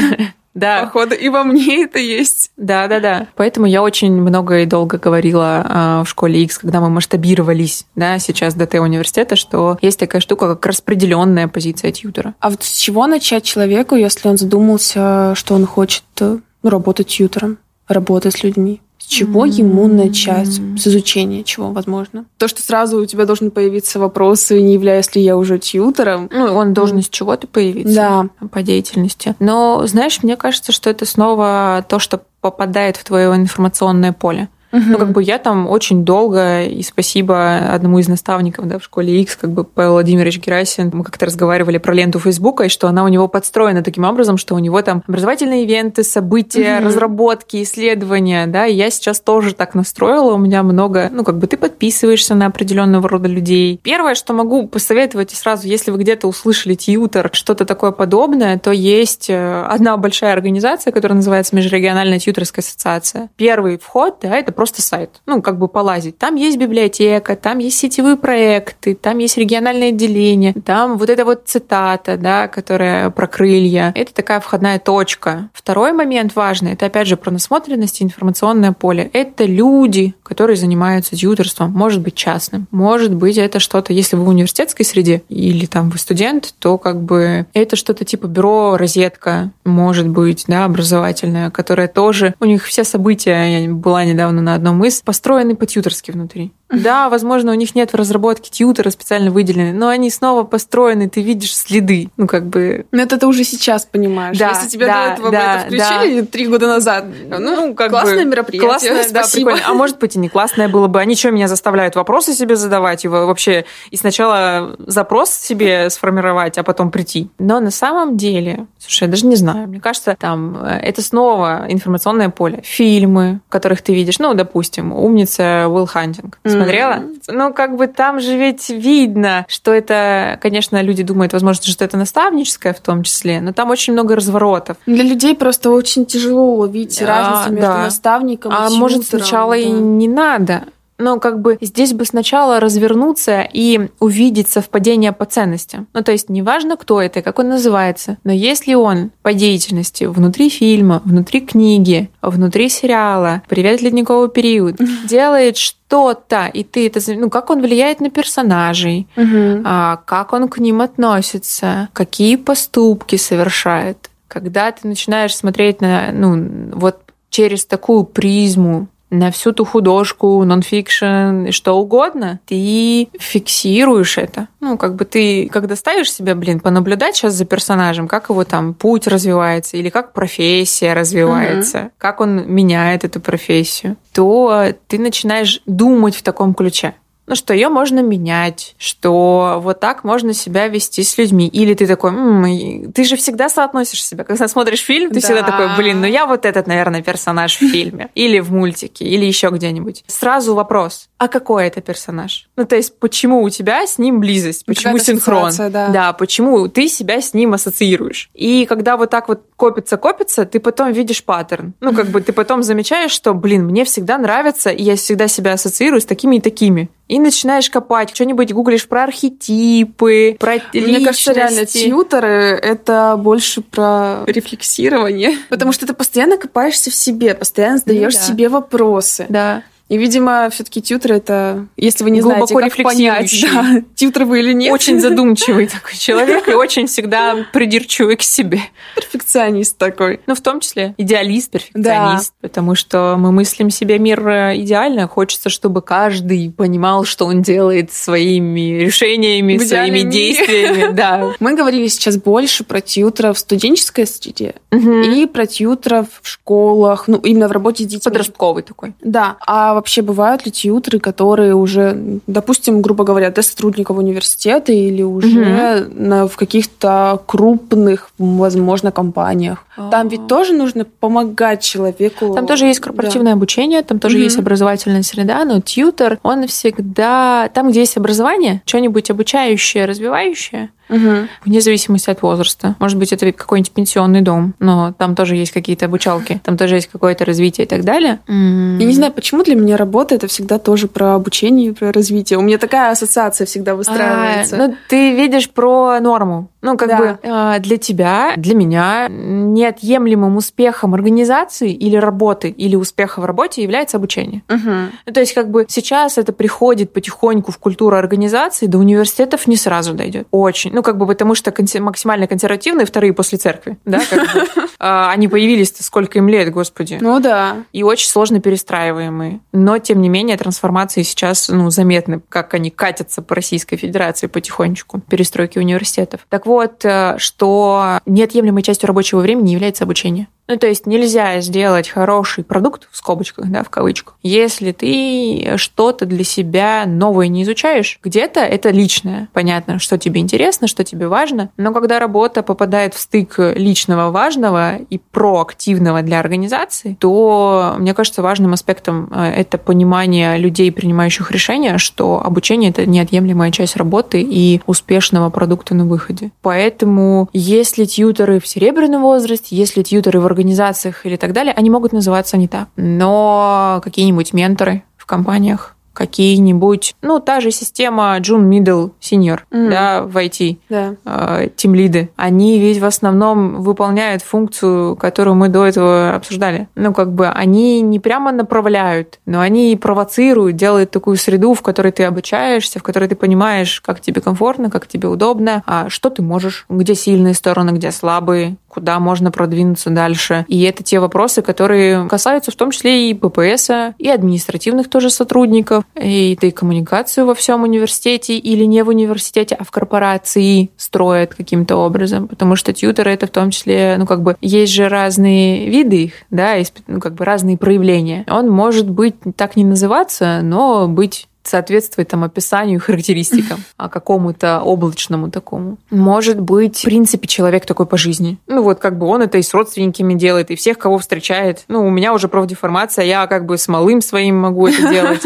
S1: Да. Походу, и во мне это есть.
S2: Да, да, да. Поэтому я очень много и долго говорила э, в школе X, когда мы масштабировались, да, сейчас ДТ университета, что есть такая штука, как распределенная позиция тьютера.
S1: А вот с чего начать человеку, если он задумался, что он хочет ну, работать тьютером, работать с людьми? Чего ему начать? С изучения чего, возможно? То, что сразу у тебя должен появиться вопрос, не являюсь ли я уже тьютером.
S2: Ну, он должен с чего-то появиться да. по деятельности. Но, знаешь, мне кажется, что это снова то, что попадает в твое информационное поле. Угу. Ну, как бы я там очень долго, и спасибо одному из наставников да, в школе X, как бы Павел Владимирович Герасин, мы как-то разговаривали про ленту Фейсбука, и что она у него подстроена таким образом, что у него там образовательные ивенты, события, угу. разработки, исследования, да, и я сейчас тоже так настроила, у меня много, ну, как бы ты подписываешься на определенного рода людей. Первое, что могу посоветовать, и сразу, если вы где-то услышали тьютер, что-то такое подобное, то есть э, одна большая организация, которая называется Межрегиональная тьютерская ассоциация. Первый вход, да, это просто сайт, ну, как бы полазить. Там есть библиотека, там есть сетевые проекты, там есть региональное отделение, там вот эта вот цитата, да, которая про крылья. Это такая входная точка. Второй момент важный, это опять же про насмотренность и информационное поле. Это люди, которые занимаются тьютерством, может быть частным, может быть это что-то, если вы в университетской среде или там вы студент, то как бы это что-то типа бюро, розетка, может быть, да, образовательное, которое тоже, у них все события, я была недавно на одном из, построены по-тьюторски внутри. Да, возможно, у них нет в разработке тьютера специально выделены, но они снова построены, ты видишь следы. Ну, как бы...
S1: Но это ты уже сейчас понимаешь. Да, Если тебя да, до этого да, бы это включили да. три года назад, ну, ну как классное бы, мероприятие, классное, спасибо. Да,
S2: а может быть и не классное было бы. Они что, меня заставляют вопросы себе задавать и вообще и сначала запрос себе сформировать, а потом прийти. Но на самом деле, слушай, я даже не знаю, мне кажется, там э, это снова информационное поле. Фильмы, которых ты видишь, ну, допустим, «Умница» Уилл Хантинг. Mm смотрела? Ну, как бы там же ведь видно, что это, конечно, люди думают, возможно, что это наставническое в том числе, но там очень много разворотов.
S1: Для людей просто очень тяжело уловить а, разницу между да. наставником
S2: а
S1: и
S2: А может, сначала да. и не надо. Но как бы здесь бы сначала развернуться и увидеть совпадение по ценностям. Ну, то есть неважно, кто это, как он называется, но если он по деятельности внутри фильма, внутри книги, внутри сериала «Привет, ледниковый период» делает что-то, и ты это, ну, как он влияет на персонажей, а, как он к ним относится, какие поступки совершает. Когда ты начинаешь смотреть на, ну, вот через такую призму на всю ту художку, нонфикшн, что угодно, ты фиксируешь это. Ну, как бы ты, когда ставишь себя, блин, понаблюдать сейчас за персонажем, как его там путь развивается, или как профессия развивается, угу. как он меняет эту профессию, то ты начинаешь думать в таком ключе ну, что ее можно менять, что вот так можно себя вести с людьми. Или ты такой, м-м, ты же всегда соотносишь себя. Когда смотришь фильм, ты да. всегда такой, блин, ну я вот этот, наверное, персонаж в фильме. Или в мультике, или еще где-нибудь. Сразу вопрос, а какой это персонаж? Ну, то есть, почему у тебя с ним близость? Почему синхрон?
S1: Да.
S2: да, почему ты себя с ним ассоциируешь? И когда вот так вот копится-копится, ты потом видишь паттерн. Ну, как бы ты потом замечаешь, что, блин, мне всегда нравится, и я всегда себя ассоциирую с такими и такими. И начинаешь копать, что-нибудь гуглишь про архетипы, про
S1: Мне личности. кажется, реально, тьютеры — это больше про рефлексирование. Потому что ты постоянно копаешься в себе, постоянно задаешь ну, да. себе вопросы.
S2: Да.
S1: И, видимо, все-таки тьютер это, если вы не Глубоко знаете, как понять, да, тьютер вы или нет.
S2: Очень задумчивый такой человек и очень всегда придирчивый к себе.
S1: Перфекционист такой.
S2: Ну, в том числе идеалист, перфекционист, да. потому что мы мыслим себе мир э, идеально. Хочется, чтобы каждый понимал, что он делает своими решениями, своими действиями. Да.
S1: Мы говорили сейчас больше про тьютеров в студенческой среде и про тьютеров в школах, ну, именно в работе с детьми.
S2: Подростковый такой.
S1: Да. А вообще бывают ли тьютеры, которые уже, допустим, грубо говоря, для сотрудников университета или уже угу. на, в каких-то крупных, возможно, компаниях? А-а-а. Там ведь тоже нужно помогать человеку.
S2: Там тоже есть корпоративное да. обучение, там тоже угу. есть образовательная среда, но тьютер, он всегда... Там, где есть образование, что-нибудь обучающее, развивающее, Угу. Вне зависимости от возраста. Может быть, это какой-нибудь пенсионный дом, но там тоже есть какие-то обучалки, там тоже есть какое-то развитие и так далее.
S1: Я не знаю, почему для меня работа это всегда тоже про обучение и про развитие. У меня такая ассоциация всегда выстраивается.
S2: А, ну, ты видишь про норму. Ну, как да. бы а, для тебя, для меня неотъемлемым успехом организации или работы, или успеха в работе является обучение.
S1: Угу.
S2: Ну, то есть, как бы сейчас это приходит потихоньку в культуру организации, до университетов не сразу дойдет. Очень ну, как бы потому что максимально консервативные вторые после церкви, да, как бы. А, они появились-то сколько им лет, господи.
S1: Ну да.
S2: И очень сложно перестраиваемые. Но, тем не менее, трансформации сейчас, ну, заметны, как они катятся по Российской Федерации потихонечку, перестройки университетов. Так вот, э, что неотъемлемой частью рабочего времени является обучение. Ну, то есть нельзя сделать хороший продукт, в скобочках, да, в кавычках, если ты что-то для себя новое не изучаешь. Где-то это личное, понятно, что тебе интересно, что тебе важно, но когда работа попадает в стык личного важного и проактивного для организации, то, мне кажется, важным аспектом э, это понимание людей, принимающих решения, что обучение — это неотъемлемая часть работы и успешного продукта на выходе. Поэтому если тьютеры в серебряном возрасте, если тьютеры в организациях или так далее, они могут называться не так. Но какие-нибудь менторы в компаниях, какие-нибудь, ну, та же система June Middle Senior, mm. да, в IT,
S1: да.
S2: э, лиды, они ведь в основном выполняют функцию, которую мы до этого обсуждали. Ну, как бы они не прямо направляют, но они провоцируют, делают такую среду, в которой ты обучаешься, в которой ты понимаешь, как тебе комфортно, как тебе удобно, а что ты можешь, где сильные стороны, где слабые, куда можно продвинуться дальше. И это те вопросы, которые касаются в том числе и ППС, и административных тоже сотрудников, и ты коммуникацию во всем университете или не в университете, а в корпорации строят каким-то образом, потому что тьютеры это в том числе, ну как бы есть же разные виды их, да, есть ну, как бы разные проявления. Он может быть так не называться, но быть соответствует там описанию характеристикам, а какому-то облачному такому. Может быть, в принципе, человек такой по жизни. Ну вот как бы он это и с родственниками делает, и всех, кого встречает. Ну, у меня уже профдеформация, я как бы с малым своим могу это делать.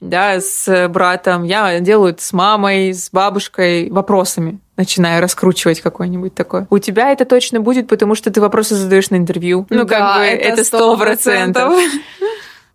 S2: Да, с братом, я делаю это с мамой, с бабушкой, вопросами начинаю раскручивать какой-нибудь такой. У тебя это точно будет, потому что ты вопросы задаешь на интервью. Ну, как
S1: Да,
S2: бы
S1: это
S2: это сто процентов.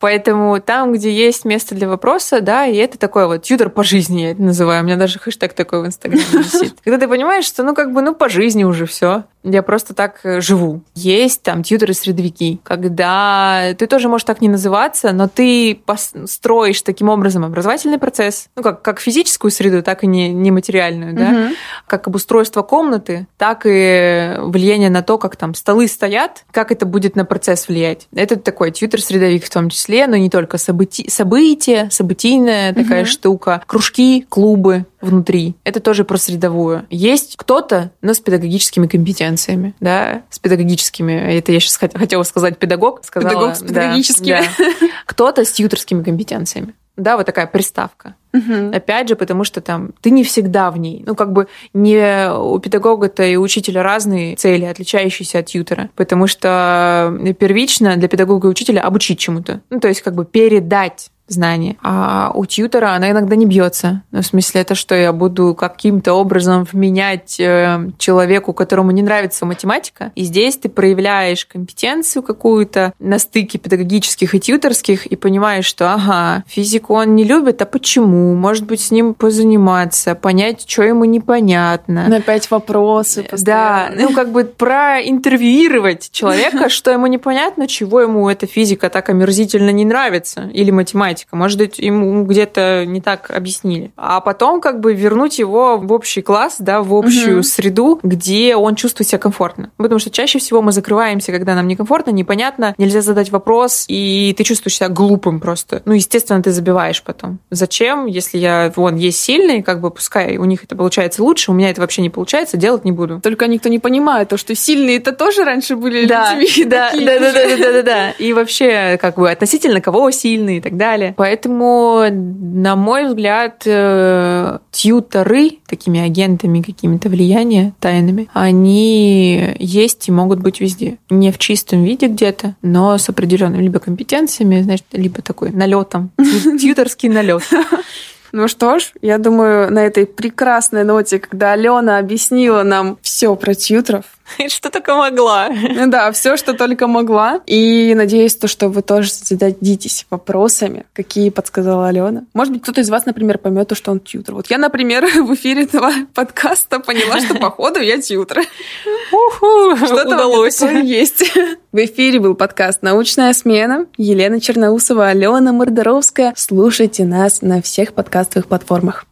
S2: Поэтому там, где есть место для вопроса, да, и это такой вот тьютер по жизни, я это называю. У меня даже хэштег такой в Инстаграме висит. Когда ты понимаешь, что, ну, как бы, ну, по жизни уже все. Я просто так э, живу. Есть там тьютеры-средовики, когда ты тоже можешь так не называться, но ты строишь таким образом образовательный процесс, ну, как, как физическую среду, так и не, нематериальную, да,
S1: Мгм.
S2: как обустройство комнаты, так и влияние на то, как там столы стоят, как это будет на процесс влиять. Это такой тьютер-средовик в том числе, но не только событи- события, событийная такая штука, кружки, клубы внутри. Это тоже про средовую. Есть кто-то, но с педагогическими компетенциями, да, с педагогическими. Это я сейчас хотела сказать педагог, сказала.
S1: Педагог с
S2: да,
S1: педагогическими.
S2: да. Кто-то с тьютерскими компетенциями. Да, вот такая приставка.
S1: Мгм.
S2: Опять же, потому что там ты не всегда в ней. Ну, как бы не у педагога-то и у учителя разные цели, отличающиеся от тьютера. Потому что первично для педагога и учителя обучить чему-то. Ну, то есть как бы передать знания. А у тьютера она иногда не бьется. Ну, в смысле, это что я буду каким-то образом вменять э, человеку, которому не нравится математика. И здесь ты проявляешь компетенцию какую-то на стыке педагогических и тьютерских и понимаешь, что ага, физику он не любит, а почему? Может быть, с ним позаниматься, понять, что ему непонятно.
S1: Ну, Опять вопросы
S2: Да,
S1: постоянно.
S2: ну как бы проинтервьюировать человека, что ему непонятно, чего ему эта физика так омерзительно не нравится, или математика. Может быть, ему где-то не так объяснили. А потом как бы вернуть его в общий класс, да, в общую
S1: Мгм.
S2: среду, где он чувствует себя комфортно. Потому что чаще всего мы закрываемся, когда нам некомфортно, непонятно, нельзя задать вопрос, и ты чувствуешь себя глупым просто. Ну, естественно, ты забиваешь потом. Зачем, если я, вон, есть сильный, как бы пускай у них это получается лучше, у меня это вообще не получается, делать не буду.
S1: Только никто не понимает, то, что сильные-то тоже раньше были
S2: Да,
S1: людьми.
S2: да, да, да, да, да, да, да. И вообще, как бы относительно кого сильный и так далее. Поэтому, на мой взгляд, э, тьюторы, такими агентами какими-то влияния тайными, они есть и могут быть везде. Не в чистом виде где-то, но с определенными либо компетенциями, значит, либо такой налетом. Тьюторский налет.
S1: Ну что ж, я думаю, на этой прекрасной ноте, когда Алена объяснила нам все про тьютеров,
S2: Что только могла.
S1: ну да, все, что только могла. И надеюсь, то, что вы тоже зададитесь вопросами, какие подсказала Алена. Может быть, кто-то из вас, например, поймет то, что он тьютер. Вот я, например, в эфире этого подкаста поняла, что походу я тьютер. Что-то
S2: удалось.
S1: есть. В эфире был подкаст «Научная смена». Елена Черноусова, Алена Мордоровская. Слушайте нас на всех подкастовых платформах.